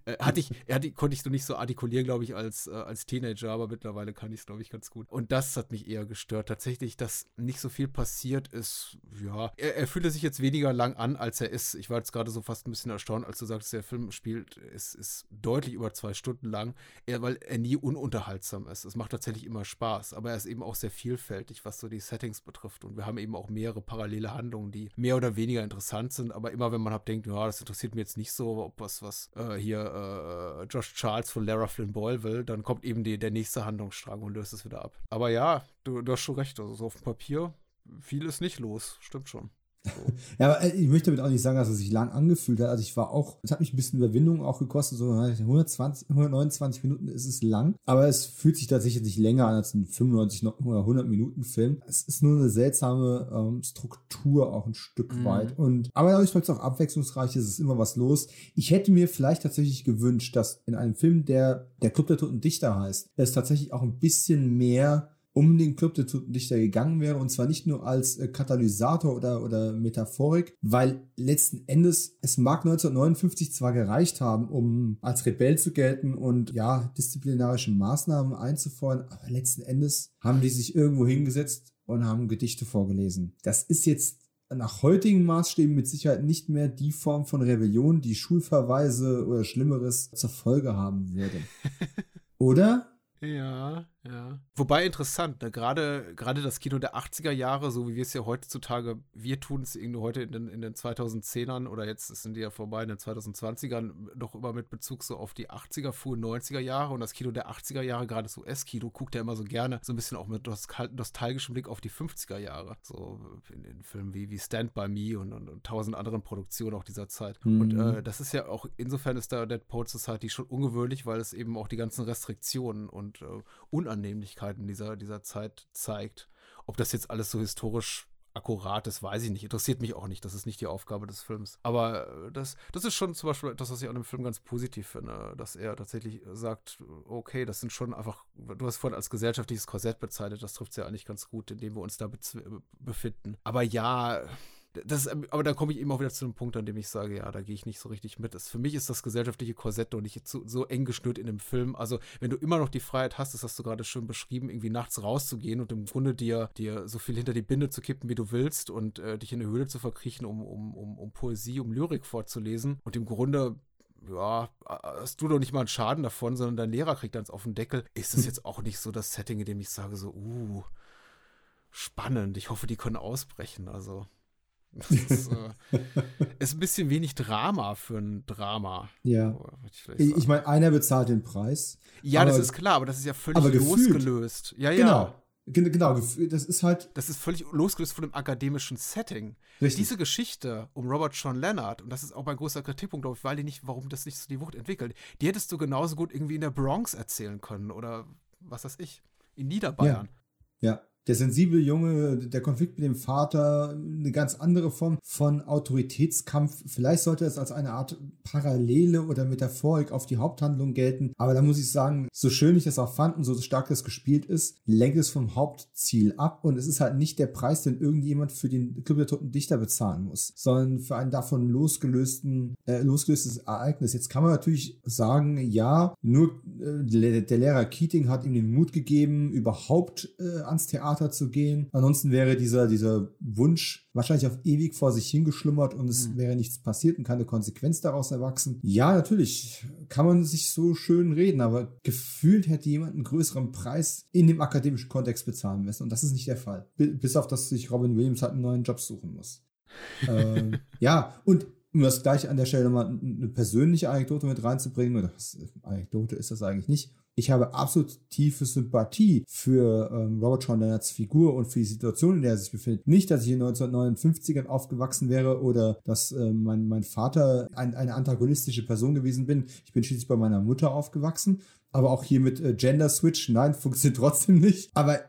äh, hatte ich, hatte, konnte ich so nicht so artikulieren, glaube ich, als, äh, als Teenager, aber mittlerweile kann ich es, glaube ich, ganz gut. Und das hat mich eher gestört. Tatsächlich, dass nicht so viel passiert ist, ja, er, er fühlte sich jetzt weniger lang an, als er ist. Ich war jetzt gerade so fast ein bisschen erstaunt, als du sagst, der Film spielt, ist, ist deutlich über zwei Stunden lang, er, weil er nie ununterhaltsam ist. Es macht tatsächlich immer Spaß, aber er ist eben auch sehr vielfältig, was so die Settings betrifft. Und wir haben eben auch mehrere parallele Handlungen, die mehr oder weniger interessant sind, aber immer wenn man halt denkt, ja, das interessiert mich jetzt nicht so, ob was, was äh, hier äh, Josh Charles von Lara Flynn Boyle will, dann kommt eben die, der nächste Handlungsstrang und löst es wieder ab. Aber ja, du, du hast schon recht, also so auf dem Papier viel ist nicht los, stimmt schon. So. ja, aber äh, ich möchte damit auch nicht sagen, dass es sich lang angefühlt hat. Also ich war auch, es hat mich ein bisschen Überwindung auch gekostet, so 120, 129 Minuten ist es lang, aber es fühlt sich tatsächlich nicht länger an als ein 95 oder 100 Minuten Film. Es ist nur eine seltsame ähm, Struktur auch ein Stück mhm. weit und aber dadurch, weil es auch abwechslungsreich ist, ist immer was los. Ich hätte mir vielleicht tatsächlich gewünscht, dass in einem Film, der der Club der Toten Dichter heißt, es tatsächlich auch ein bisschen mehr um den Club der Totendichter gegangen wäre und zwar nicht nur als äh, Katalysator oder, oder Metaphorik, weil letzten Endes es mag 1959 zwar gereicht haben, um als Rebell zu gelten und ja, disziplinarische Maßnahmen einzufordern, aber letzten Endes haben die sich irgendwo hingesetzt und haben Gedichte vorgelesen. Das ist jetzt nach heutigen Maßstäben mit Sicherheit nicht mehr die Form von Rebellion, die Schulverweise oder Schlimmeres zur Folge haben würde. Oder? Ja, ja. Wobei interessant, ne? gerade, gerade das Kino der 80er Jahre, so wie wir es ja heutzutage, wir tun es irgendwie heute in den, in den 2010ern oder jetzt sind die ja vorbei in den 2020ern, doch immer mit Bezug so auf die 80er, frühen 90er Jahre und das Kino der 80er Jahre, gerade das US-Kino, guckt ja immer so gerne so ein bisschen auch mit nostalgischem Blick auf die 50er Jahre. So in, in Filmen wie, wie Stand By Me und, und, und tausend anderen Produktionen auch dieser Zeit. Mhm. Und äh, das ist ja auch, insofern ist da Dead Poet Society schon ungewöhnlich, weil es eben auch die ganzen Restriktionen und äh, Unannehmlichkeiten dieser, dieser Zeit zeigt. Ob das jetzt alles so historisch akkurat ist, weiß ich nicht. Interessiert mich auch nicht. Das ist nicht die Aufgabe des Films. Aber äh, das, das ist schon zum Beispiel das, was ich an dem Film ganz positiv finde, dass er tatsächlich sagt, okay, das sind schon einfach, du hast vorhin als gesellschaftliches Korsett bezeichnet, das trifft es ja eigentlich ganz gut, in dem wir uns da befinden. Aber ja, das, ähm, aber da komme ich eben auch wieder zu einem Punkt, an dem ich sage, ja, da gehe ich nicht so richtig mit. Das, für mich ist das gesellschaftliche Korsett doch nicht so, so eng geschnürt in dem Film. Also, wenn du immer noch die Freiheit hast, das hast du gerade schön beschrieben, irgendwie nachts rauszugehen und im Grunde dir, dir so viel hinter die Binde zu kippen, wie du willst und äh, dich in eine Höhle zu verkriechen, um, um, um, um Poesie, um Lyrik vorzulesen und im Grunde ja, hast du doch nicht mal einen Schaden davon, sondern dein Lehrer kriegt dann auf den Deckel. Ist das jetzt auch nicht so das Setting, in dem ich sage, so, uh, spannend. Ich hoffe, die können ausbrechen. Also, ist, äh, ist, ein bisschen wenig Drama für ein Drama. Ja. Ich, ich meine, einer bezahlt den Preis. Ja, aber, das ist klar, aber das ist ja völlig losgelöst. Ja, ja. Genau. Genau, das ist halt. Das ist völlig losgelöst von dem akademischen Setting. Richtig. Diese Geschichte um Robert Sean Leonard, und das ist auch mein großer Kritikpunkt, glaube ich, weil die nicht, warum das nicht so die Wucht entwickelt, die hättest du genauso gut irgendwie in der Bronx erzählen können oder was weiß ich, in Niederbayern. Ja. ja der sensible Junge, der Konflikt mit dem Vater, eine ganz andere Form von Autoritätskampf. Vielleicht sollte es als eine Art Parallele oder Metaphorik auf die Haupthandlung gelten. Aber da muss ich sagen, so schön ich das auch fand und so stark das gespielt ist, lenkt es vom Hauptziel ab. Und es ist halt nicht der Preis, den irgendjemand für den Club der Toten Dichter bezahlen muss, sondern für ein davon losgelösten, äh, losgelöstes Ereignis. Jetzt kann man natürlich sagen, ja, nur äh, der Lehrer Keating hat ihm den Mut gegeben, überhaupt äh, ans Theater Theater zu gehen. Ansonsten wäre dieser, dieser Wunsch wahrscheinlich auf ewig vor sich hingeschlummert und es mhm. wäre nichts passiert und keine Konsequenz daraus erwachsen. Ja, natürlich kann man sich so schön reden, aber gefühlt hätte jemand einen größeren Preis in dem akademischen Kontext bezahlen müssen und das ist nicht der Fall. Bis auf, dass sich Robin Williams halt einen neuen Job suchen muss. ähm, ja, und um das gleich an der Stelle mal eine persönliche Anekdote mit reinzubringen, oder Anekdote ist das eigentlich nicht, ich habe absolut tiefe Sympathie für ähm, Robert Sean Leonards Figur und für die Situation, in der er sich befindet. Nicht, dass ich in 1959ern aufgewachsen wäre oder dass äh, mein, mein Vater ein, eine antagonistische Person gewesen bin. Ich bin schließlich bei meiner Mutter aufgewachsen. Aber auch hier mit äh, Gender Switch, nein, funktioniert trotzdem nicht. Aber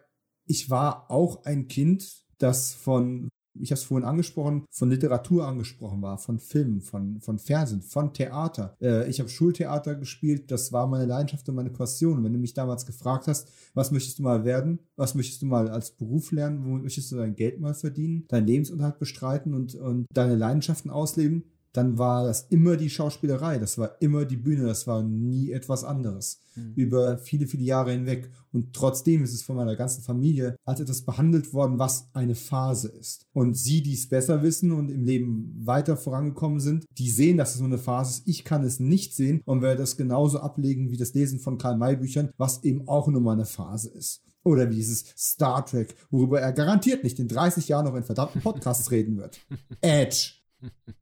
ich war auch ein Kind, das von ich habe es vorhin angesprochen, von Literatur angesprochen war, von Filmen, von, von Fernsehen, von Theater. Äh, ich habe Schultheater gespielt, das war meine Leidenschaft und meine Passion. Wenn du mich damals gefragt hast, was möchtest du mal werden, was möchtest du mal als Beruf lernen, wo möchtest du dein Geld mal verdienen, deinen Lebensunterhalt bestreiten und, und deine Leidenschaften ausleben, dann war das immer die Schauspielerei, das war immer die Bühne, das war nie etwas anderes. Mhm. Über viele, viele Jahre hinweg. Und trotzdem ist es von meiner ganzen Familie als etwas behandelt worden, was eine Phase ist. Und sie, die es besser wissen und im Leben weiter vorangekommen sind, die sehen, dass es nur eine Phase ist. Ich kann es nicht sehen und werde das genauso ablegen wie das Lesen von Karl-May-Büchern, was eben auch nur mal eine Phase ist. Oder wie dieses Star Trek, worüber er garantiert nicht in 30 Jahren noch in verdammten Podcasts reden wird. Edge.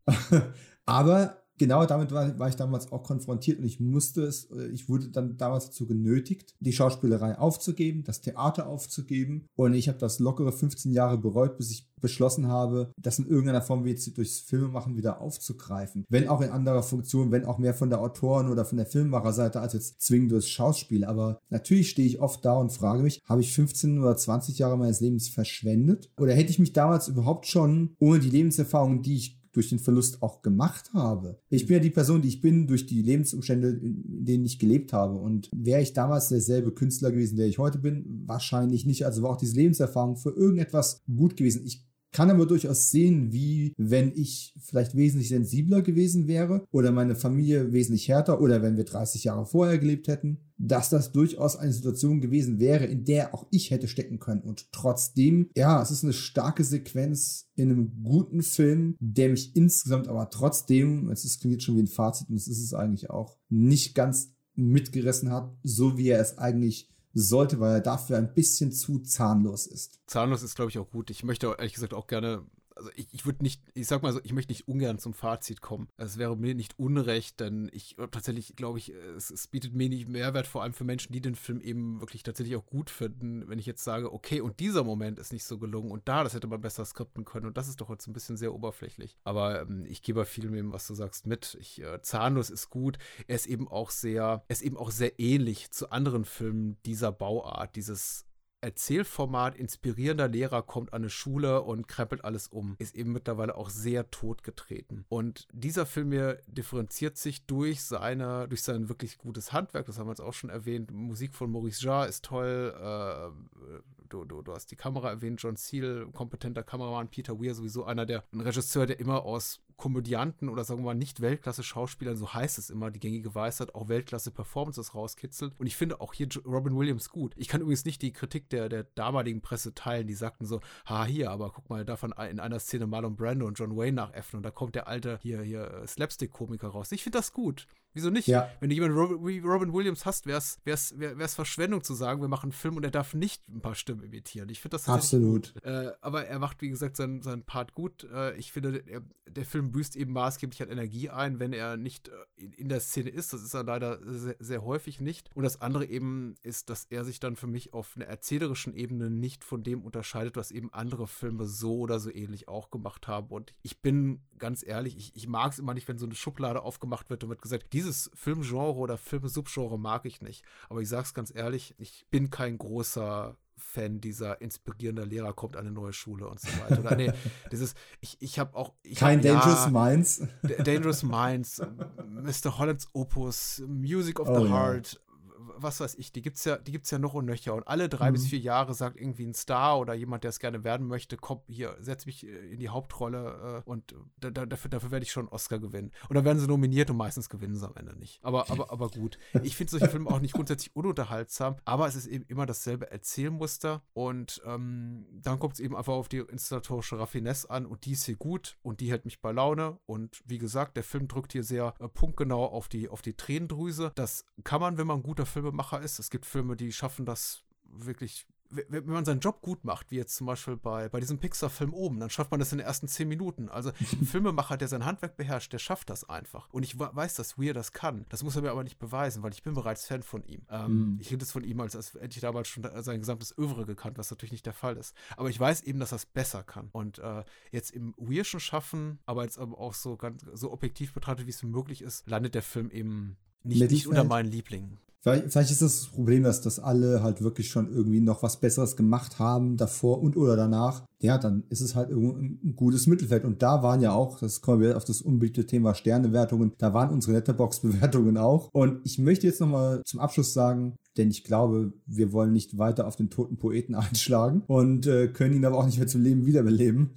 Aber genau damit war, war, ich damals auch konfrontiert und ich musste es, äh, ich wurde dann damals dazu genötigt, die Schauspielerei aufzugeben, das Theater aufzugeben und ich habe das lockere 15 Jahre bereut, bis ich beschlossen habe, das in irgendeiner Form wie jetzt durchs Filmemachen wieder aufzugreifen. Wenn auch in anderer Funktion, wenn auch mehr von der Autoren- oder von der Filmemacherseite als jetzt zwingend durchs Schauspiel. Aber natürlich stehe ich oft da und frage mich, habe ich 15 oder 20 Jahre meines Lebens verschwendet? Oder hätte ich mich damals überhaupt schon ohne die Lebenserfahrung, die ich durch den Verlust auch gemacht habe. Ich bin ja die Person, die ich bin, durch die Lebensumstände, in denen ich gelebt habe. Und wäre ich damals derselbe Künstler gewesen, der ich heute bin? Wahrscheinlich nicht. Also war auch diese Lebenserfahrung für irgendetwas gut gewesen. Ich kann aber durchaus sehen, wie wenn ich vielleicht wesentlich sensibler gewesen wäre oder meine Familie wesentlich härter oder wenn wir 30 Jahre vorher gelebt hätten, dass das durchaus eine Situation gewesen wäre, in der auch ich hätte stecken können. Und trotzdem, ja, es ist eine starke Sequenz in einem guten Film, der mich insgesamt aber trotzdem, es klingt schon wie ein Fazit und es ist es eigentlich auch, nicht ganz mitgerissen hat, so wie er es eigentlich sollte, weil er dafür ein bisschen zu zahnlos ist. Zahnlos ist, glaube ich, auch gut. Ich möchte ehrlich gesagt auch gerne also ich, ich würde nicht, ich sag mal so, ich möchte nicht ungern zum Fazit kommen. Es wäre mir nicht unrecht, denn ich tatsächlich glaube ich, es, es, bietet mir nicht Mehrwert, vor allem für Menschen, die den Film eben wirklich tatsächlich auch gut finden, wenn ich jetzt sage, okay, und dieser Moment ist nicht so gelungen und da, das hätte man besser skripten können und das ist doch jetzt ein bisschen sehr oberflächlich. Aber ähm, ich gebe viel mit dem, was du sagst, mit. Ich, äh, Zahnlos ist gut. Er ist eben auch sehr, er ist eben auch sehr ähnlich zu anderen Filmen dieser Bauart, dieses Erzählformat inspirierender Lehrer kommt an eine Schule und krempelt alles um, ist eben mittlerweile auch sehr totgetreten. Und dieser Film hier differenziert sich durch seine, durch sein wirklich gutes Handwerk, das haben wir jetzt auch schon erwähnt. Musik von Maurice Jarre ist toll, äh, du, du, du hast die Kamera erwähnt, John Seal, kompetenter Kameramann, Peter Weir, sowieso einer der, ein Regisseur, der immer aus Komödianten oder sagen wir mal nicht Weltklasse-Schauspielern, so heißt es immer, die gängige Weisheit, auch Weltklasse-Performances rauskitzelt. Und ich finde auch hier Robin Williams gut. Ich kann übrigens nicht die Kritik der, der damaligen Presse teilen, die sagten so, ha, hier, aber guck mal, davon in einer Szene Marlon Brando und John Wayne nachäffen und da kommt der alte hier, hier äh, Slapstick-Komiker raus. Ich finde das gut. Wieso nicht? Ja. Wenn du jemanden wie Robin Williams hast, wäre es wär, Verschwendung zu sagen, wir machen einen Film und er darf nicht ein paar Stimmen imitieren. Ich finde das Absolut. Äh, aber er macht, wie gesagt, seinen, seinen Part gut. Äh, ich finde, er, der Film büßt eben maßgeblich an Energie ein, wenn er nicht äh, in, in, der Szene ist. Das ist er leider sehr, sehr, häufig nicht. Und das andere eben ist, dass er sich dann für mich auf einer erzählerischen Ebene nicht von dem unterscheidet, was eben andere Filme so oder so ähnlich auch gemacht haben. Und ich bin ganz ehrlich, ich, ich mag es immer nicht, wenn so eine Schublade aufgemacht wird und wird gesagt, dieses Filmgenre oder Filmsubgenre mag ich nicht. Aber ich sag's ganz ehrlich, ich bin kein großer Fan dieser inspirierender Lehrer kommt an eine neue Schule und so weiter. Oder nee, dieses, ich, ich habe auch. Ich Kein hab, Dangerous ja, Minds. Dangerous Minds, Mr. Hollands Opus, Music of oh, the Heart, was weiß ich, die gibt's ja, die gibt's ja noch und nöcher. Und alle drei mhm. bis vier Jahre sagt irgendwie ein Star oder jemand, der es gerne werden möchte, komm, hier, setz mich äh, in die Hauptrolle äh, und da, da, dafür, dafür werde ich schon einen Oscar gewinnen. Und dann werden sie nominiert und meistens gewinnen sie am Ende nicht. Aber, aber, aber gut. Ich finde solche Filme auch nicht grundsätzlich ununterhaltsam, aber es ist eben immer dasselbe Erzählmuster und ähm, dann kommt es eben einfach auf die inszenatorische Raffinesse an und die ist hier gut und die hält mich bei Laune. Und wie gesagt, der Film drückt hier sehr äh, punktgenau auf die, auf die Tränendrüse. Das kann man, wenn man ein guter Filmemacher ist. Es gibt Filme, die schaffen das wirklich wenn man seinen Job gut macht, wie jetzt zum Beispiel bei, bei diesem Pixar-Film oben, dann schafft man das in den ersten zehn Minuten. Also ein Filmemacher, der sein Handwerk beherrscht, der schafft das einfach. Und ich weiß, dass Weir das kann. Das muss er mir aber nicht beweisen, weil ich bin bereits Fan von ihm. Ähm, mm. Ich rede es von ihm, als, als hätte ich damals schon sein gesamtes Övre gekannt, was natürlich nicht der Fall ist. Aber ich weiß eben, dass er es besser kann. Und äh, jetzt im Weirschen Schaffen, aber jetzt aber auch so ganz so objektiv betrachtet, wie es möglich ist, landet der Film eben nicht, nicht unter meinen Lieblingen. Vielleicht, vielleicht, ist das Problem, dass das alle halt wirklich schon irgendwie noch was Besseres gemacht haben, davor und oder danach. Ja, dann ist es halt ein gutes Mittelfeld. Und da waren ja auch, das kommen wir auf das unbeliebte Thema Sternewertungen, da waren unsere Letterbox-Bewertungen auch. Und ich möchte jetzt nochmal zum Abschluss sagen, denn ich glaube, wir wollen nicht weiter auf den toten Poeten einschlagen und äh, können ihn aber auch nicht mehr zum Leben wiederbeleben.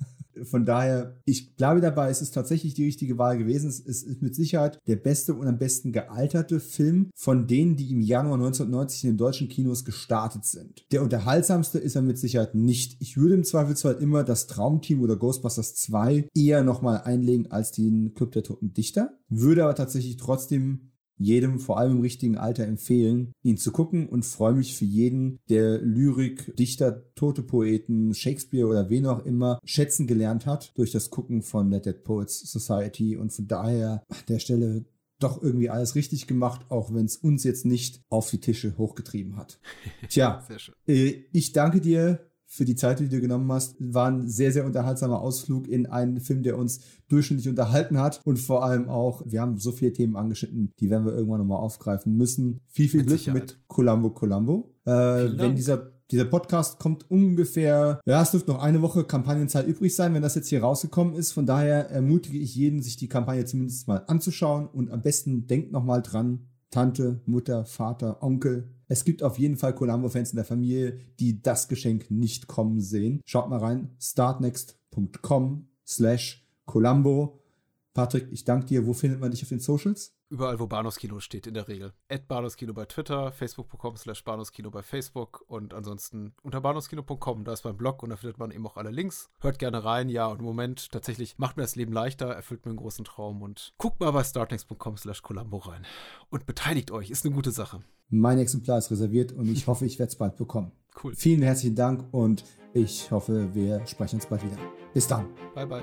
Von daher, ich bleibe dabei, es ist tatsächlich die richtige Wahl gewesen. Es ist mit Sicherheit der beste und am besten gealterte Film von denen, die im Januar 1990 in den deutschen Kinos gestartet sind. Der unterhaltsamste ist er mit Sicherheit nicht. Ich würde im Zweifelsfall immer das Traumteam oder Ghostbusters 2 eher nochmal einlegen als den Club der Toten Dichter. Würde aber tatsächlich trotzdem jedem, vor allem im richtigen Alter, empfehlen, ihn zu gucken und freue mich für jeden, der Lyrik, Dichter, tote Poeten, Shakespeare oder wen auch immer schätzen gelernt hat durch das Gucken von der Dead Poets Society und von daher an der Stelle doch irgendwie alles richtig gemacht, auch wenn es uns jetzt nicht auf die Tische hochgetrieben hat. Tja, äh, ich danke dir für die Zeit, die du genommen hast. War ein sehr, sehr unterhaltsamer Ausflug in einen Film, der uns durchschnittlich unterhalten hat. Und vor allem auch, wir haben so viele Themen angeschnitten, die werden wir irgendwann nochmal aufgreifen müssen. Viel, viel mit Glück Sicherheit. mit Columbo Columbo. Äh, wenn dieser dieser Podcast kommt ungefähr, ja, es dürfte noch eine Woche Kampagnenzeit übrig sein, wenn das jetzt hier rausgekommen ist. Von daher ermutige ich jeden, sich die Kampagne zumindest mal anzuschauen und am besten denkt nochmal dran, Tante, Mutter, Vater, Onkel, es gibt auf jeden Fall Columbo-Fans in der Familie, die das Geschenk nicht kommen sehen. Schaut mal rein, startnext.com slash Columbo. Patrick, ich danke dir. Wo findet man dich auf den Socials? Überall, wo Bahnhofskino steht, in der Regel. At Bahnhofskino bei Twitter, facebook.com slash Bahnhofskino bei Facebook und ansonsten unter bahnhofskino.com, da ist mein Blog und da findet man eben auch alle Links. Hört gerne rein, ja, und im Moment tatsächlich macht mir das Leben leichter, erfüllt mir einen großen Traum und guckt mal bei startnext.com slash Columbo rein. Und beteiligt euch, ist eine gute Sache. Mein Exemplar ist reserviert und ich hoffe, ich werde es bald bekommen. Cool. Vielen herzlichen Dank und ich hoffe, wir sprechen uns bald wieder. Bis dann. Bye, bye.